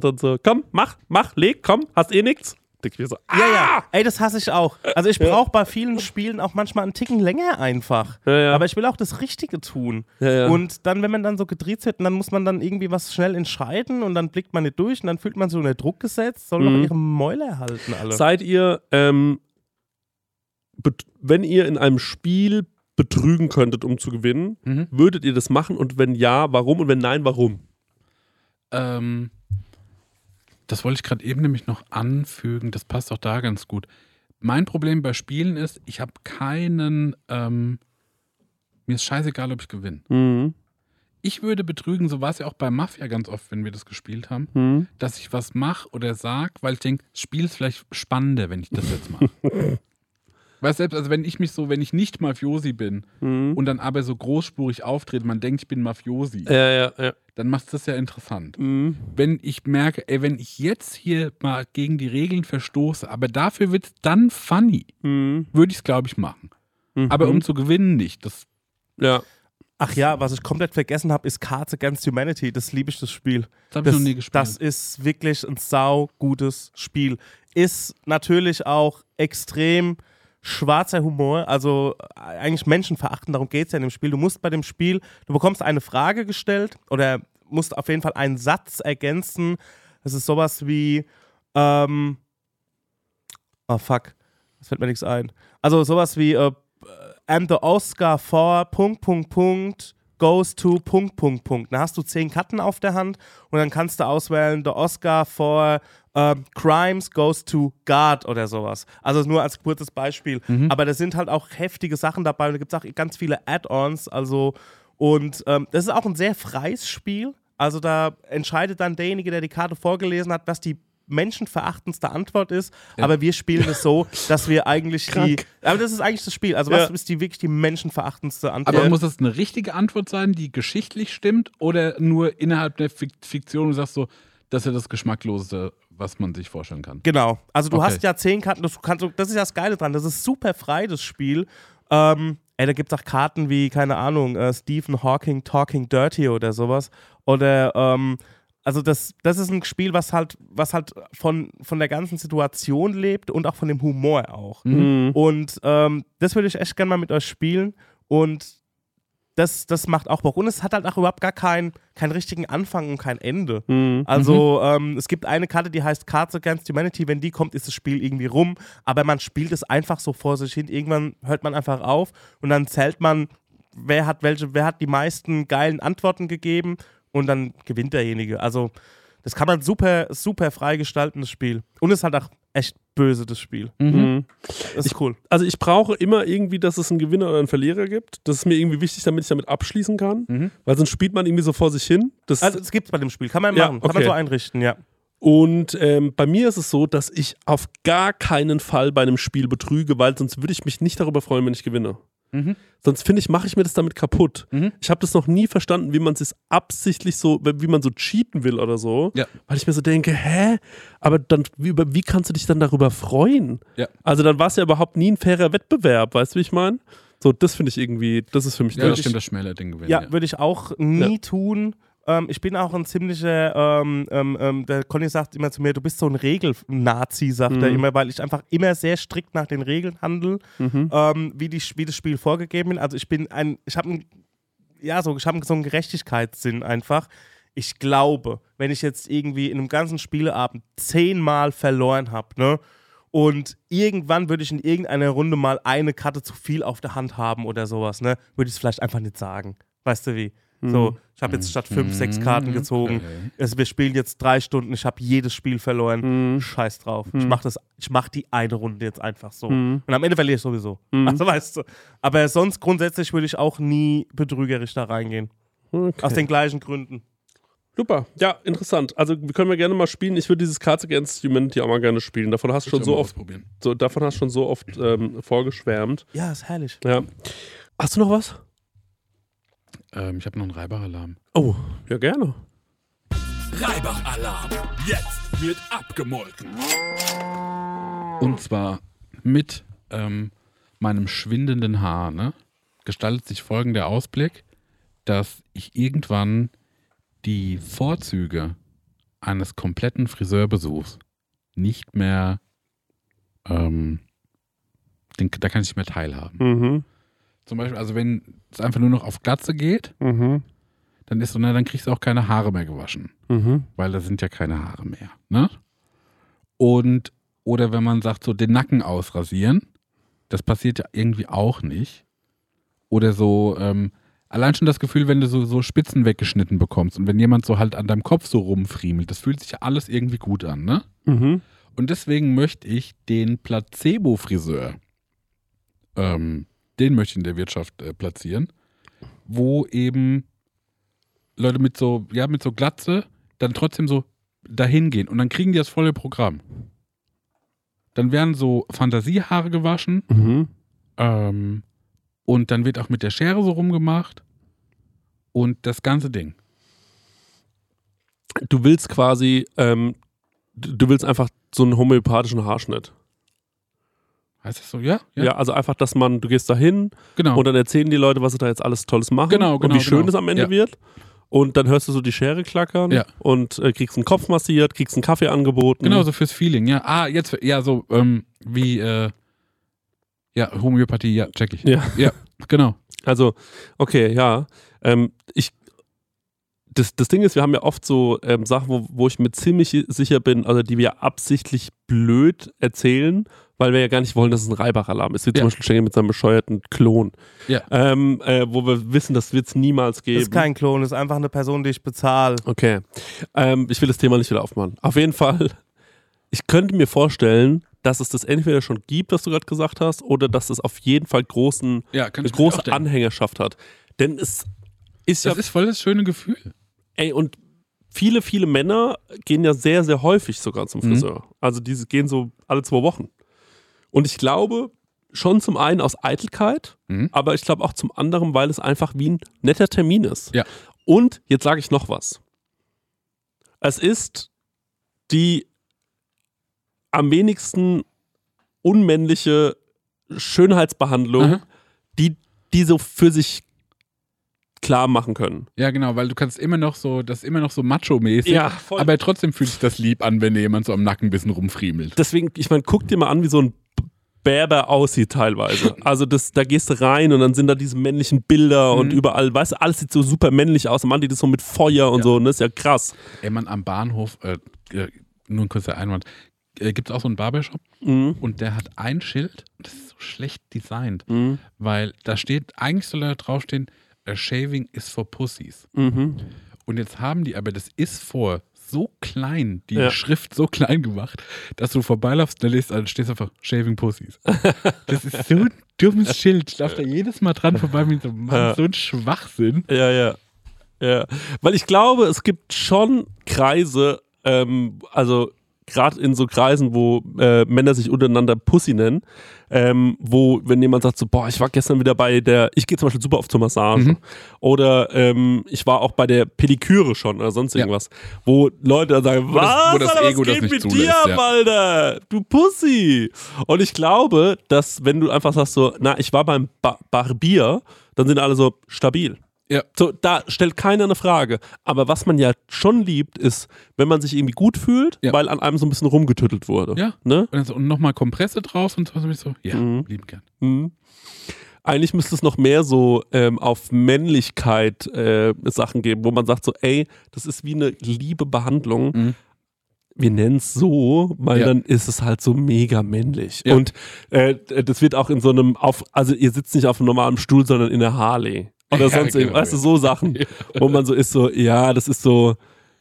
dann so, komm, mach, mach, leg, komm, hast eh nichts. Denk ich mir so, ah! Ja, ja. Ey, das hasse ich auch. Also ich brauche bei vielen Spielen auch manchmal einen Ticken länger einfach. Ja, ja. Aber ich will auch das Richtige tun. Ja. Und dann, wenn man dann so gedreht wird, dann muss man dann irgendwie was schnell entscheiden und dann blickt man nicht durch und dann fühlt man sich unter Druck gesetzt. Soll Mhm. doch ihre Mäuler halten alle. Seid ihr, ähm, wenn ihr in einem Spiel betrügen könntet, um zu gewinnen, Mhm. würdet ihr das machen? Und wenn ja, warum? Und wenn nein, warum? Ähm, das wollte ich gerade eben nämlich noch anfügen. Das passt auch da ganz gut. Mein Problem bei Spielen ist, ich habe keinen. Ähm, mir ist scheißegal, ob ich gewinne. Mhm. Ich würde betrügen, so war es ja auch bei Mafia ganz oft, wenn wir das gespielt haben, Mhm. dass ich was mache oder sag, weil ich denke, das Spiel ist vielleicht spannender, wenn ich das jetzt mache. <laughs> Weißt selbst, also wenn ich mich so, wenn ich nicht Mafiosi bin Mhm. und dann aber so großspurig auftrete, man denkt, ich bin Mafiosi, Ja, ja, dann macht das ja interessant. Mhm. Wenn ich merke, ey, wenn ich jetzt hier mal gegen die Regeln verstoße, aber dafür wird es dann funny, Mhm. würde ich es, glaube ich, machen. Aber um zu gewinnen nicht. Das, Ja. Ach ja, was ich komplett vergessen habe, ist Cards Against Humanity. Das liebe ich, das Spiel. das habe ich noch nie gespielt. Das ist wirklich ein sau gutes Spiel. Ist natürlich auch extrem schwarzer Humor, also äh, eigentlich menschenverachtend, darum geht es ja in dem Spiel. Du musst bei dem Spiel, du bekommst eine Frage gestellt oder musst auf jeden Fall einen Satz ergänzen. Das ist sowas wie, ähm, oh fuck, das fällt mir nichts ein. Also sowas wie, äh, and the Oscar for Punkt, Punkt, Punkt goes to Punkt, Punkt, Punkt. Dann hast du zehn Karten auf der Hand und dann kannst du auswählen, the Oscar for ähm, Crimes goes to God oder sowas. Also nur als kurzes Beispiel. Aber da sind halt auch heftige Sachen dabei und da gibt es auch ganz viele Add-ons. Also, und ähm, das ist auch ein sehr freies Spiel. Also da entscheidet dann derjenige, der die Karte vorgelesen hat, was die menschenverachtendste Antwort ist. Aber wir spielen es so, <laughs> dass wir eigentlich die. Krank. Aber das ist eigentlich das Spiel. Also was Ja. ist die wirklich die menschenverachtendste Antwort? aber muss das eine richtige Antwort sein, die geschichtlich stimmt, oder nur innerhalb der Fik- Fiktion du sagst so, das ist ja das Geschmackloseste, was man sich vorstellen kann? Genau. Also du Okay. hast ja zehn Karten, das, kannst, das ist ja das Geile dran. Das ist super frei, das Spiel. Ähm, ey, da gibt es auch Karten wie, keine Ahnung, äh, Stephen Hawking Talking Dirty oder sowas. Oder, ähm, also das, das ist ein Spiel, was halt, was halt von, von der ganzen Situation lebt und auch von dem Humor auch. Mhm. Und ähm, das würde ich echt gerne mal mit euch spielen. Und das, das macht auch Bock. Und es hat halt auch überhaupt gar keinen keinen richtigen Anfang und kein Ende. Mhm. Also ähm, es gibt eine Karte, die heißt Cards Against Humanity. Wenn die kommt, ist das Spiel irgendwie rum. Aber man spielt es einfach so vor sich hin. Irgendwann hört man einfach auf und dann zählt man, wer hat welche, wer hat die meisten geilen Antworten gegeben und dann gewinnt derjenige. Also das kann man super, super frei gestalten, das Spiel. Und es halt auch echt böse, das Spiel. Mhm. Das ist cool. Also ich brauche immer irgendwie, dass es einen Gewinner oder einen Verlierer gibt. Das ist mir irgendwie wichtig, damit ich damit abschließen kann. Weil sonst spielt man irgendwie so vor sich hin. Das, Also es gibt es bei dem Spiel. Kann man Ja, machen. Kann okay. man so einrichten, ja. Und ähm, bei mir ist es so, dass ich auf gar keinen Fall bei einem Spiel betrüge, weil sonst würde ich mich nicht darüber freuen, wenn ich gewinne. Mhm. Sonst finde ich, mache ich mir das damit kaputt. Mhm. Ich habe das noch nie verstanden, wie man es absichtlich so, wie man so cheaten will oder so. Ja. Weil ich mir so denke, hä? Aber dann, wie, wie kannst du dich dann darüber freuen? Ja. Also dann war es ja überhaupt nie ein fairer Wettbewerb, weißt du, wie ich meine? So, das finde ich irgendwie, das ist für mich Ja, das stimmt, das schmälert den Gewinn. Ja, würde ich auch nie tun. Ähm, ich bin auch ein ziemlicher, ähm, ähm, ähm, der Conny sagt immer zu mir, du bist so ein Regel-Nazi, sagt er Mhm. immer, weil ich einfach immer sehr strikt nach den Regeln handle, Mhm. ähm, wie, die, wie das Spiel vorgegeben ist. Also ich bin ein, ich habe ein, ja, so, ich habe so einen Gerechtigkeitssinn einfach. Ich glaube, wenn ich jetzt irgendwie in einem ganzen Spieleabend zehnmal verloren habe, ne? Und irgendwann würde ich in irgendeiner Runde mal eine Karte zu viel auf der Hand haben oder sowas, ne? Würde ich es vielleicht einfach nicht sagen. Weißt du wie? So, ich habe jetzt statt fünf, sechs Karten gezogen. Okay. Also wir spielen jetzt drei Stunden, ich habe jedes Spiel verloren. Mhm. Scheiß drauf. Ich mache das, ich mache die eine Runde jetzt einfach so. Mhm. Und am Ende verliere ich sowieso. Also weißt du. Aber sonst grundsätzlich würde ich auch nie betrügerisch da reingehen. Okay. Aus den gleichen Gründen. Super, ja, interessant. Also können wir gerne mal spielen. Ich würde dieses Cards Against Humanity auch mal gerne spielen. Davon hast du schon so oft, so, davon hast du schon so oft ähm, vorgeschwärmt. Ja, ist herrlich. Ja. Hast du noch was? Ähm, ich habe noch einen Reibach-Alarm. Oh, ja gerne. Reibach-Alarm. Jetzt wird abgemolken. Und zwar mit ähm, meinem schwindenden Haar, ne, gestaltet sich folgender Ausblick, dass ich irgendwann die Vorzüge eines kompletten Friseurbesuchs nicht mehr, ähm, den, da kann ich nicht mehr teilhaben. Mhm. Zum Beispiel, also wenn es einfach nur noch auf Glatze geht, Mhm. dann ist so, na, dann kriegst du auch keine Haare mehr gewaschen. Mhm. weil da sind ja keine Haare mehr. Ne? Und, oder wenn man sagt, so den Nacken ausrasieren, das passiert ja irgendwie auch nicht. Oder so, ähm, allein schon das Gefühl, wenn du so, so Spitzen weggeschnitten bekommst und wenn jemand so halt an deinem Kopf so rumfriemelt, das fühlt sich ja alles irgendwie gut an, ne? Mhm. Und deswegen möchte ich den Placebo-Friseur, ähm, den möchte ich in der Wirtschaft äh, platzieren, wo eben Leute mit so, ja, mit so Glatze dann trotzdem so dahin gehen und dann kriegen die das volle Programm. Dann werden so Fantasiehaare gewaschen Mhm. ähm, und dann wird auch mit der Schere so rumgemacht und das ganze Ding. Du willst quasi, ähm, du du willst einfach so einen homöopathischen Haarschnitt. Heißt das so? Ja? Ja. also einfach, dass man, du gehst da hin genau. und dann erzählen die Leute, was sie da jetzt alles Tolles machen Genau, und genau, wie schön genau. es am Ende Ja. wird. Und dann hörst du so die Schere klackern Ja. und äh, kriegst einen Kopf massiert, kriegst einen Kaffee angeboten. Genau, so fürs Feeling, ja. Ah, jetzt, ja, so, ähm, wie, äh, ja, Homöopathie, ja, check ich. Ja. Ja, genau. Also, okay, ja. Ähm, ich, das, das Ding ist, wir haben ja oft so ähm, Sachen, wo, wo ich mir ziemlich sicher bin, also die wir absichtlich blöd erzählen, weil wir ja gar nicht wollen, dass es ein Reibach-Alarm ist, wie zum Ja. Beispiel Schengen mit seinem bescheuerten Klon. Ja. Ähm, äh, wo wir wissen, das wird es niemals geben. Ist kein Klon, ist einfach eine Person, die ich bezahle. Okay. Ähm, ich will das Thema nicht wieder aufmachen. Auf jeden Fall, ich könnte mir vorstellen, dass es das entweder schon gibt, was du gerade gesagt hast, oder dass es auf jeden Fall großen, Ja, große. Anhängerschaft hat. Denn es ist ja Das ist voll das schöne Gefühl. Ey, und viele, viele Männer gehen ja sehr, sehr häufig sogar zum Mhm. Friseur. Also diese gehen so alle zwei Wochen. Und ich glaube, schon zum einen aus Eitelkeit, Mhm. aber ich glaube auch zum anderen, weil es einfach wie ein netter Termin ist. Ja. Und jetzt sage ich noch was. Es ist die am wenigsten unmännliche Schönheitsbehandlung, Aha. die die so für sich klar machen können. Ja, genau, weil du kannst immer noch so, das ist immer noch so macho-mäßig. Ja, voll. Aber trotzdem fühlt sich das lieb an, wenn dir jemand so am Nacken ein bisschen rumfriemelt. deswegen, ich meine, guck dir mal an, wie so ein Bärber aussieht teilweise. <laughs> Also das, da gehst du rein und dann sind da diese männlichen Bilder und Mhm. überall, weißt du, alles sieht so super männlich aus. Man, die das so mit Feuer und Ja. so, und das ist ja krass. Ey, man, am Bahnhof, äh, äh, nur ein kurzer Einwand, äh, gibt es auch so einen Barbershop Mhm. und der hat ein Schild, das ist so schlecht designt, Mhm. weil da steht, eigentlich soll da draufstehen, a shaving is for pussies. Mhm. Und jetzt haben die aber das ist vor so klein, die Ja. Schrift so klein gemacht, dass du vorbeilaufst und da liest, also stehst einfach Shaving Pussies. <laughs> Das ist so ein dummes Schild. Ich laufe da jedes Mal dran vorbei mit so, Mann, Ja. so ein Schwachsinn. Ja, ja. Ja. Weil ich glaube, es gibt schon Kreise, ähm, also gerade in so Kreisen, wo äh, Männer sich untereinander Pussy nennen, ähm, wo, wenn jemand sagt so, boah, ich war gestern wieder bei der, ich gehe zum Beispiel super oft zur Massage Mhm. oder ähm, ich war auch bei der Pediküre schon oder sonst Ja. irgendwas, wo Leute dann sagen, Wo das- was, wo das Alter, Ego was das geht nicht mit zulässt, dir ab, ja. Alter, du Pussy. Und ich glaube, dass wenn du einfach sagst so, na, ich war beim ba Barbier, dann sind alle so stabil. Ja. So, da stellt keiner eine Frage. Aber was man ja schon liebt, ist, wenn man sich irgendwie gut fühlt, Ja. weil an einem so ein bisschen rumgetüttelt wurde. Ja. Ne? Und, so, und nochmal Kompresse drauf und so. So, ja, Mhm. lieb gern. Mhm. Eigentlich müsste es noch mehr so ähm, auf Männlichkeit äh, Sachen geben, wo man sagt so, ey, das ist wie eine liebe Behandlung. Mhm. Wir nennen es so, weil Ja. dann ist es halt so mega männlich. Ja. Und äh, das wird auch in so einem, auf, also ihr sitzt nicht auf einem normalen Stuhl, sondern in der Harley. <laughs> Oder Ja, sonst genau, irgendwas. Weißt du, ja. so Sachen, wo man so ist, so, ja, das ist so,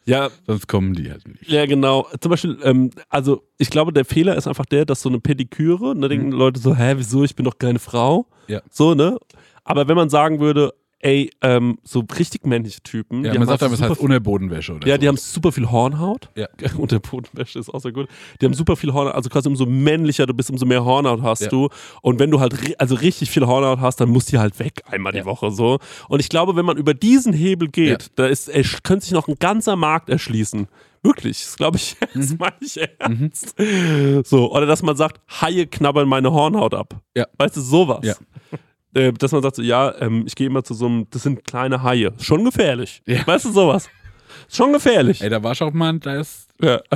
ja, Sonst kommen die halt nicht. ja, genau. Zum Beispiel, ähm, also ich glaube, der Fehler ist einfach der, dass so eine Pediküre, da denken Leute so, hä, wieso, ich bin doch keine Frau. Mhm. Ja. So, ne? Aber wenn man sagen würde, ey, ähm, so richtig männliche Typen, Ja, die man haben sagt halt aber, es super heißt Unterbodenwäsche oder ja, so. die haben super viel Hornhaut. Ja. <laughs> Und der Bodenwäsche ist auch sehr gut. Die haben super viel Hornhaut. Also quasi umso männlicher du bist, umso mehr Hornhaut hast Ja. du. Und wenn du halt also richtig viel Hornhaut hast, dann muss die halt weg einmal die Ja. Woche so. Und ich glaube, wenn man über diesen Hebel geht, Ja. da ist, er könnte sich noch ein ganzer Markt erschließen. Wirklich, das glaube ich, <laughs> das Mhm. meine ich ernst. So, oder dass man sagt, Haie knabbern meine Hornhaut ab. Ja. Weißt du, sowas. Ja. Äh, dass man sagt so, ja, ähm, ich gehe immer zu so einem, das sind kleine Haie. Schon gefährlich. Ja. Weißt du, sowas. Schon gefährlich. Ey, da war schon mal, da ist, Ja. <laughs>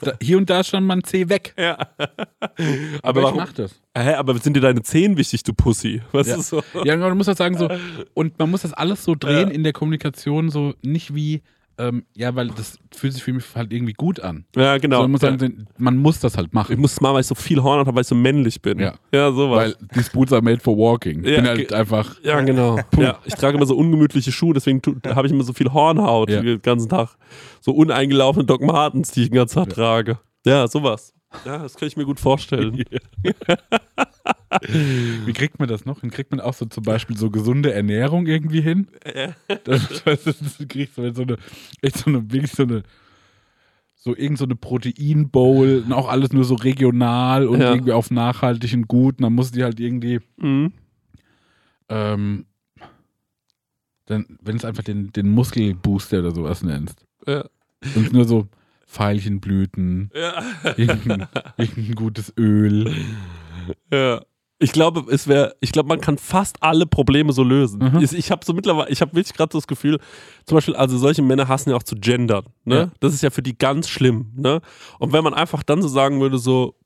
da, hier und da ist schon mal ein C weg. ja. Aber, Aber ich warum? mach das. Hä, aber sind dir deine Zehen wichtig, du Pussy? Was Ja. ist so? Ja, man muss das sagen so. <laughs> Und man muss das alles so drehen Ja. in der Kommunikation so nicht wie, ähm, ja, weil das fühlt sich für mich halt irgendwie gut an. Ja, genau. Sondern man muss ja. sagen, man muss das halt ich machen. muss es mal, weil ich so viel Horn habe, weil ich so männlich bin. Ja. ja sowas. Weil these boots are made for walking. Ich Ja, bin halt einfach. ja, genau. <laughs> Ja, ich trage immer so ungemütliche Schuhe, deswegen habe ich immer so viel Hornhaut Ja. den ganzen Tag. So uneingelaufene Doc Martens, die ich den ganzen Tag trage. Ja, sowas. Ja, das kann ich mir gut vorstellen. <laughs> <laughs> <laughs> Wie kriegt man das noch? hin? kriegt man auch so zum Beispiel so gesunde Ernährung irgendwie hin? <laughs> Das, das, das, du kriegst so eine, echt so eine, wirklich so eine, so irgend so eine Proteinbowl und auch alles nur so regional und Ja. irgendwie auf nachhaltig und gut. Und dann muss die halt irgendwie, Mhm. ähm, dann, wenn es einfach den, den Muskelbooster oder sowas nennst. Ja. Und nur so Veilchenblüten, Ja. irgendein, irgendein gutes Öl. Ja. Ich glaube, es wäre, ich glaube, man kann fast alle Probleme so lösen. Mhm. Ich, ich habe so mittlerweile, ich habe wirklich gerade so das Gefühl, zum Beispiel, also solche Männer hassen ja auch zu gendern. Ne? Ja. Das ist ja für die ganz schlimm. Ne? Und wenn man einfach dann so sagen würde, so,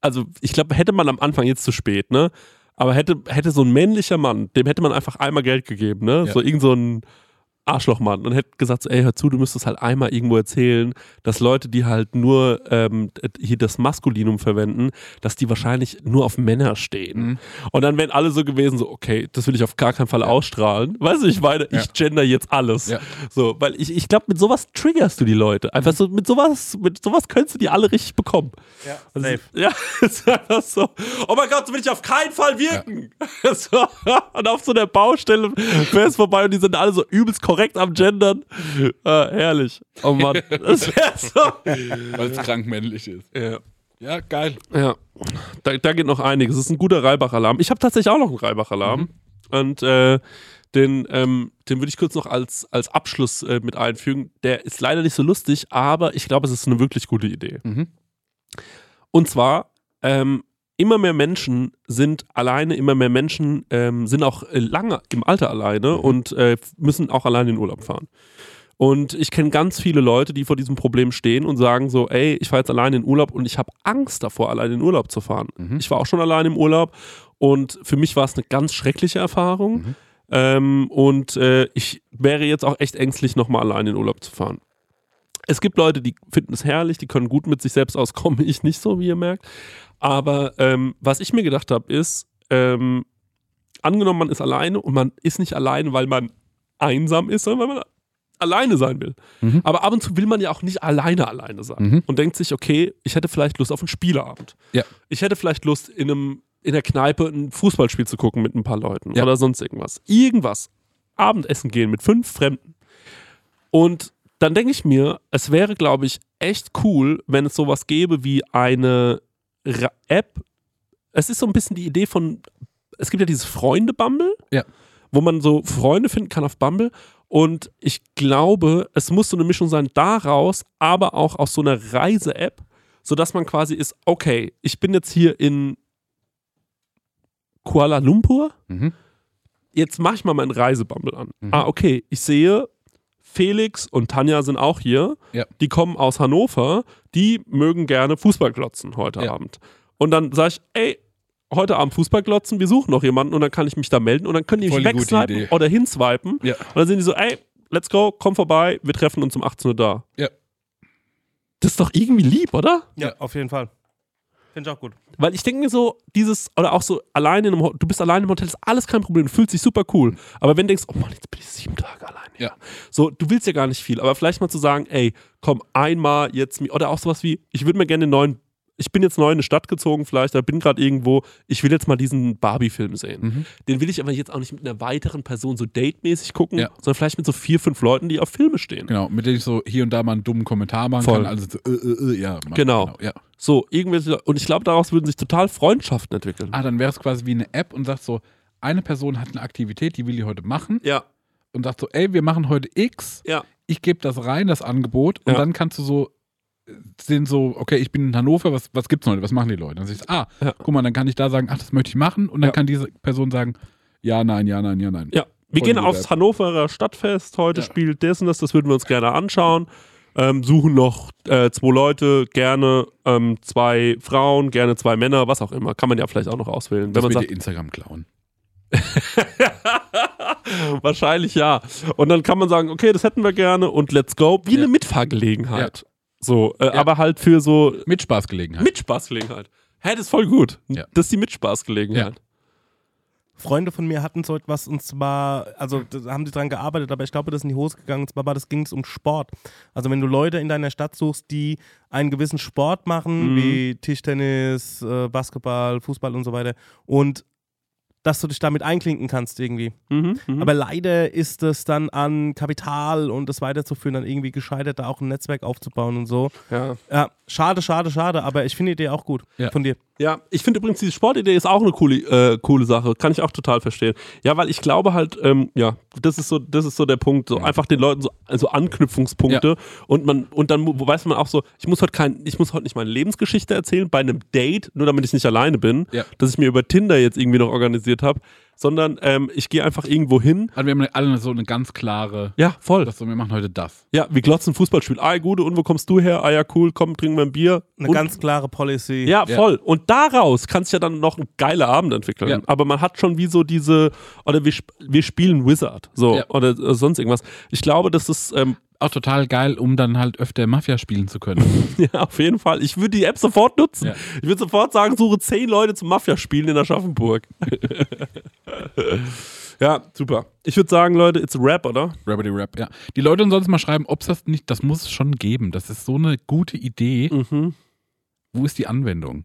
also ich glaube, hätte man am Anfang jetzt zu spät, ne? Aber hätte, hätte so ein männlicher Mann, dem hätte man einfach einmal Geld gegeben, ne? Ja. So irgend so ein Arschlochmann und hätte gesagt, so, ey, hör zu, du müsstest halt einmal irgendwo erzählen, dass Leute, die halt nur ähm, hier das Maskulinum verwenden, dass die wahrscheinlich nur auf Männer stehen. Mhm. Und dann wären alle so gewesen, so, okay, das will ich auf gar keinen Fall ausstrahlen. Weißt du, ich meine, Ja. ich gender jetzt alles. Ja. So, weil ich, ich glaube, mit sowas triggerst du die Leute. Einfach so, mit sowas, mit sowas könntest du die alle richtig bekommen. Ja, Also, safe. Ja, <laughs> ist einfach so. Oh mein Gott, so will ich auf keinen Fall wirken. <laughs> So, und auf so der Baustelle wäre es vorbei und die sind alle so übelst korrekt am Gendern. Äh, herrlich. Oh Mann. <laughs> Das wäre so. Weil es krank männlich ist. Ja. Ja, geil. Ja, da, da geht noch einiges. Es ist ein guter Reibach-Alarm. Ich habe tatsächlich auch noch einen Reibach-Alarm. Und äh, den, ähm, den würde ich kurz noch als, als Abschluss äh, mit einfügen. Der ist leider nicht so lustig, aber ich glaube, es ist eine wirklich gute Idee. Mhm. Und zwar, ähm, immer mehr Menschen sind alleine, immer mehr Menschen ähm, sind auch äh, lange im Alter alleine und äh, müssen auch alleine in Urlaub fahren. Und ich kenne ganz viele Leute, die vor diesem Problem stehen und sagen so, ey, ich fahre jetzt alleine in Urlaub und ich habe Angst davor, alleine in Urlaub zu fahren. Mhm. Ich war auch schon alleine im Urlaub und für mich war es eine ganz schreckliche Erfahrung. Ähm, und äh, ich wäre jetzt auch echt ängstlich, nochmal alleine in Urlaub zu fahren. Es gibt Leute, die finden es herrlich, die können gut mit sich selbst auskommen. <laughs> Ich nicht so, wie ihr merkt. Aber ähm, was ich mir gedacht habe, ist, ähm, angenommen, man ist alleine und man ist nicht allein, weil man einsam ist, sondern weil man alleine sein will. Mhm. Aber ab und zu will man ja auch nicht alleine alleine sein Mhm. und denkt sich, okay, ich hätte vielleicht Lust auf einen Spieleabend. Ja. Ich hätte vielleicht Lust, in einem in der Kneipe ein Fußballspiel zu gucken mit ein paar Leuten Ja. oder sonst irgendwas. Irgendwas. Abendessen gehen mit fünf Fremden. Und dann denke ich mir, es wäre, glaube ich, echt cool, wenn es sowas gäbe wie eine Ra App. Es ist so ein bisschen die Idee von, es gibt ja dieses Freunde-Bumble, Ja. wo man so Freunde finden kann auf Bumble. Und ich glaube, es muss so eine Mischung sein daraus, aber auch aus so einer Reise-App, sodass man quasi ist, okay, ich bin jetzt hier in Kuala Lumpur, Mhm. jetzt mache ich mal meinen Reisebumble an. Ah, okay, ich sehe, Felix und Tanja sind auch hier. Ja. Die kommen aus Hannover. Die mögen gerne Fußball glotzen heute Ja. Abend. Und dann sage ich, ey, heute Abend Fußball glotzen, wir suchen noch jemanden und dann kann ich mich da melden und dann können die Voll mich wegswipen oder hinswipen. Ja. Und dann sind die so, ey, let's go, komm vorbei, wir treffen uns um 18 Uhr da. Ja. Das ist doch irgendwie lieb, oder? Ja, auf jeden Fall. Finde ich auch gut. Weil ich denke mir so, dieses, oder auch so alleine in einem du bist alleine im Hotel, ist alles kein Problem, du fühlst dich super cool. Aber wenn du denkst, oh Mann, jetzt bin ich sieben Tage alleine. Ja. So, du willst ja gar nicht viel, aber vielleicht mal zu sagen, ey, komm, einmal jetzt, oder auch sowas wie, ich würde mir gerne den neuen, ich bin jetzt neu in eine Stadt gezogen, vielleicht, da bin gerade irgendwo, ich will jetzt mal diesen Barbie-Film sehen. Mhm. Den will ich aber jetzt auch nicht mit einer weiteren Person so datemäßig gucken, Ja. sondern vielleicht mit so vier, fünf Leuten, die auf Filme stehen. Genau, mit denen ich so hier und da mal einen dummen Kommentar machen Voll. kann. Also so, äh, äh, äh, ja. mach- Genau. Ja. So, irgendwelche, und ich glaube, daraus würden sich total Freundschaften entwickeln. Ah, dann wäre es quasi wie eine App und sagt so, eine Person hat eine Aktivität, die will die heute machen Ja, und sagt so, ey, wir machen heute X, ja, ich gebe das rein, das Angebot, und Ja. dann kannst du so sehen so, okay, ich bin in Hannover, was, was gibt's heute, was machen die Leute? Dann sagst du, ah, Ja. guck mal, dann kann ich da sagen, ach, das möchte ich machen und dann Ja. kann diese Person sagen, ja, nein, ja, nein, ja, nein. Ja, wir Voll gehen aufs App. Hannoverer Stadtfest. Heute Ja. spielt das und das, das würden wir uns gerne anschauen. Ähm, suchen noch äh, zwei Leute, gerne ähm, zwei Frauen, gerne zwei Männer, was auch immer. Kann man ja vielleicht auch noch auswählen. Das Wenn man sagt, Instagram klauen. <laughs> wahrscheinlich ja. Und dann kann man sagen, okay, das hätten wir gerne und let's go. Wie Ja. eine Mitfahrgelegenheit. So, äh, aber halt für so Mit Spaßgelegenheit. Mitspaßgelegenheit. Hä, das ist voll gut. Ja. Das ist die Mitspaßgelegenheit. Freunde von mir hatten so etwas und zwar, also da haben die dran gearbeitet, aber ich glaube, das ist in die Hose gegangen. Und zwar war das ging es um Sport. Also wenn du Leute in deiner Stadt suchst, die einen gewissen Sport machen, Mhm. wie Tischtennis, äh, Basketball, Fußball und so weiter, und dass du dich damit einklinken kannst irgendwie. Mhm, mhm. Aber leider ist es dann an Kapital und das weiterzuführen dann irgendwie gescheitert, da auch ein Netzwerk aufzubauen und so. ja. Ja, schade, schade, schade, aber ich finde die Idee auch gut Ja. von dir. Ja, ich finde übrigens, diese Sportidee ist auch eine coole, äh, coole Sache. Kann ich auch total verstehen. Ja, weil ich glaube halt, ähm, ja, das ist so, das ist so der Punkt. So einfach den Leuten so also Anknüpfungspunkte und man, und dann weiß man auch so, ich muss heute kein, ich muss heute nicht meine Lebensgeschichte erzählen bei einem Date, nur damit ich nicht alleine bin, Ja. dass ich mir über Tinder jetzt irgendwie noch organisiert habe, sondern ähm, ich gehe einfach irgendwo hin. Also wir haben alle so eine ganz klare, Ja, voll. das so, wir machen heute das. Ja, wir glotzen Fußballspiel. Ah, gute, und wo kommst du her? Ah ja, cool, komm, trinken wir ein Bier. Eine und, ganz klare Policy. Ja, Ja. voll. Und daraus kann es ja dann noch ein geiler Abend entwickeln. Ja. Aber man hat schon wie so diese, oder wir, wir spielen Wizard, so, Ja. oder äh, sonst irgendwas. Ich glaube, das ist, ähm, Auch total geil, um dann halt öfter Mafia spielen zu können. <laughs> ja, auf jeden Fall. Ich würde die App sofort nutzen. Ja. Ich würde sofort sagen, suche zehn Leute zum Mafia-Spielen in Aschaffenburg. <laughs> <laughs> ja, super. Ich würde sagen, Leute, it's a rap, oder? Rabbity Rap, ja. Die Leute uns sonst mal schreiben, ob es das nicht, das muss es schon geben. Das ist so eine gute Idee. Mhm. Wo ist die Anwendung?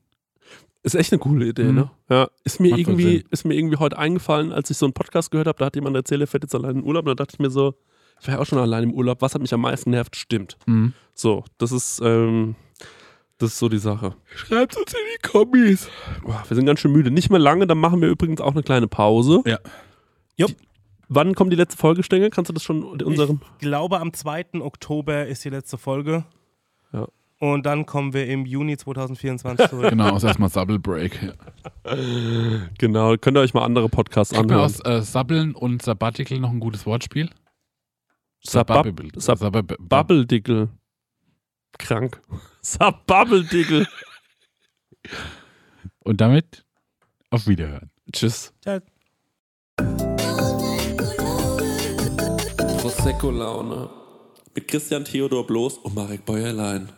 Ist echt eine coole Idee, Mhm. ne? Ja. Ist mir, Macht irgendwie, ist mir irgendwie heute eingefallen, als ich so einen Podcast gehört habe, da hat jemand erzählt, er fährt jetzt allein in Urlaub. Und da dachte ich mir so, ich war ja auch schon allein im Urlaub, was hat mich am meisten nervt, stimmt. Mhm. So, das ist, ähm, das ist so die Sache. Schreibt uns in die Kommis. Boah, wir sind ganz schön müde. Nicht mehr lange, dann machen wir übrigens auch eine kleine Pause. Ja. Jupp. Wann kommt die letzte Folge, Stengel? Kannst du das schon in unserem. Ich glaube, am 2. Oktober ist die letzte Folge. Ja. Und dann kommen wir im Juni 2024 zurück. Genau, ist erstmal Subble Break. Ja. Genau, könnt ihr euch mal andere Podcasts Kriegt anhören. aus äh, Sabbeln und Sabbatical noch ein gutes Wortspiel? Sabab- Sabbabble. Krank. <laughs> Sabbubble-Dickel. Und damit auf Wiederhören. Tschüss. Ciao. Prosecco-Laune. Mit Christian Theodor Bloß und Marek Bäuerlein.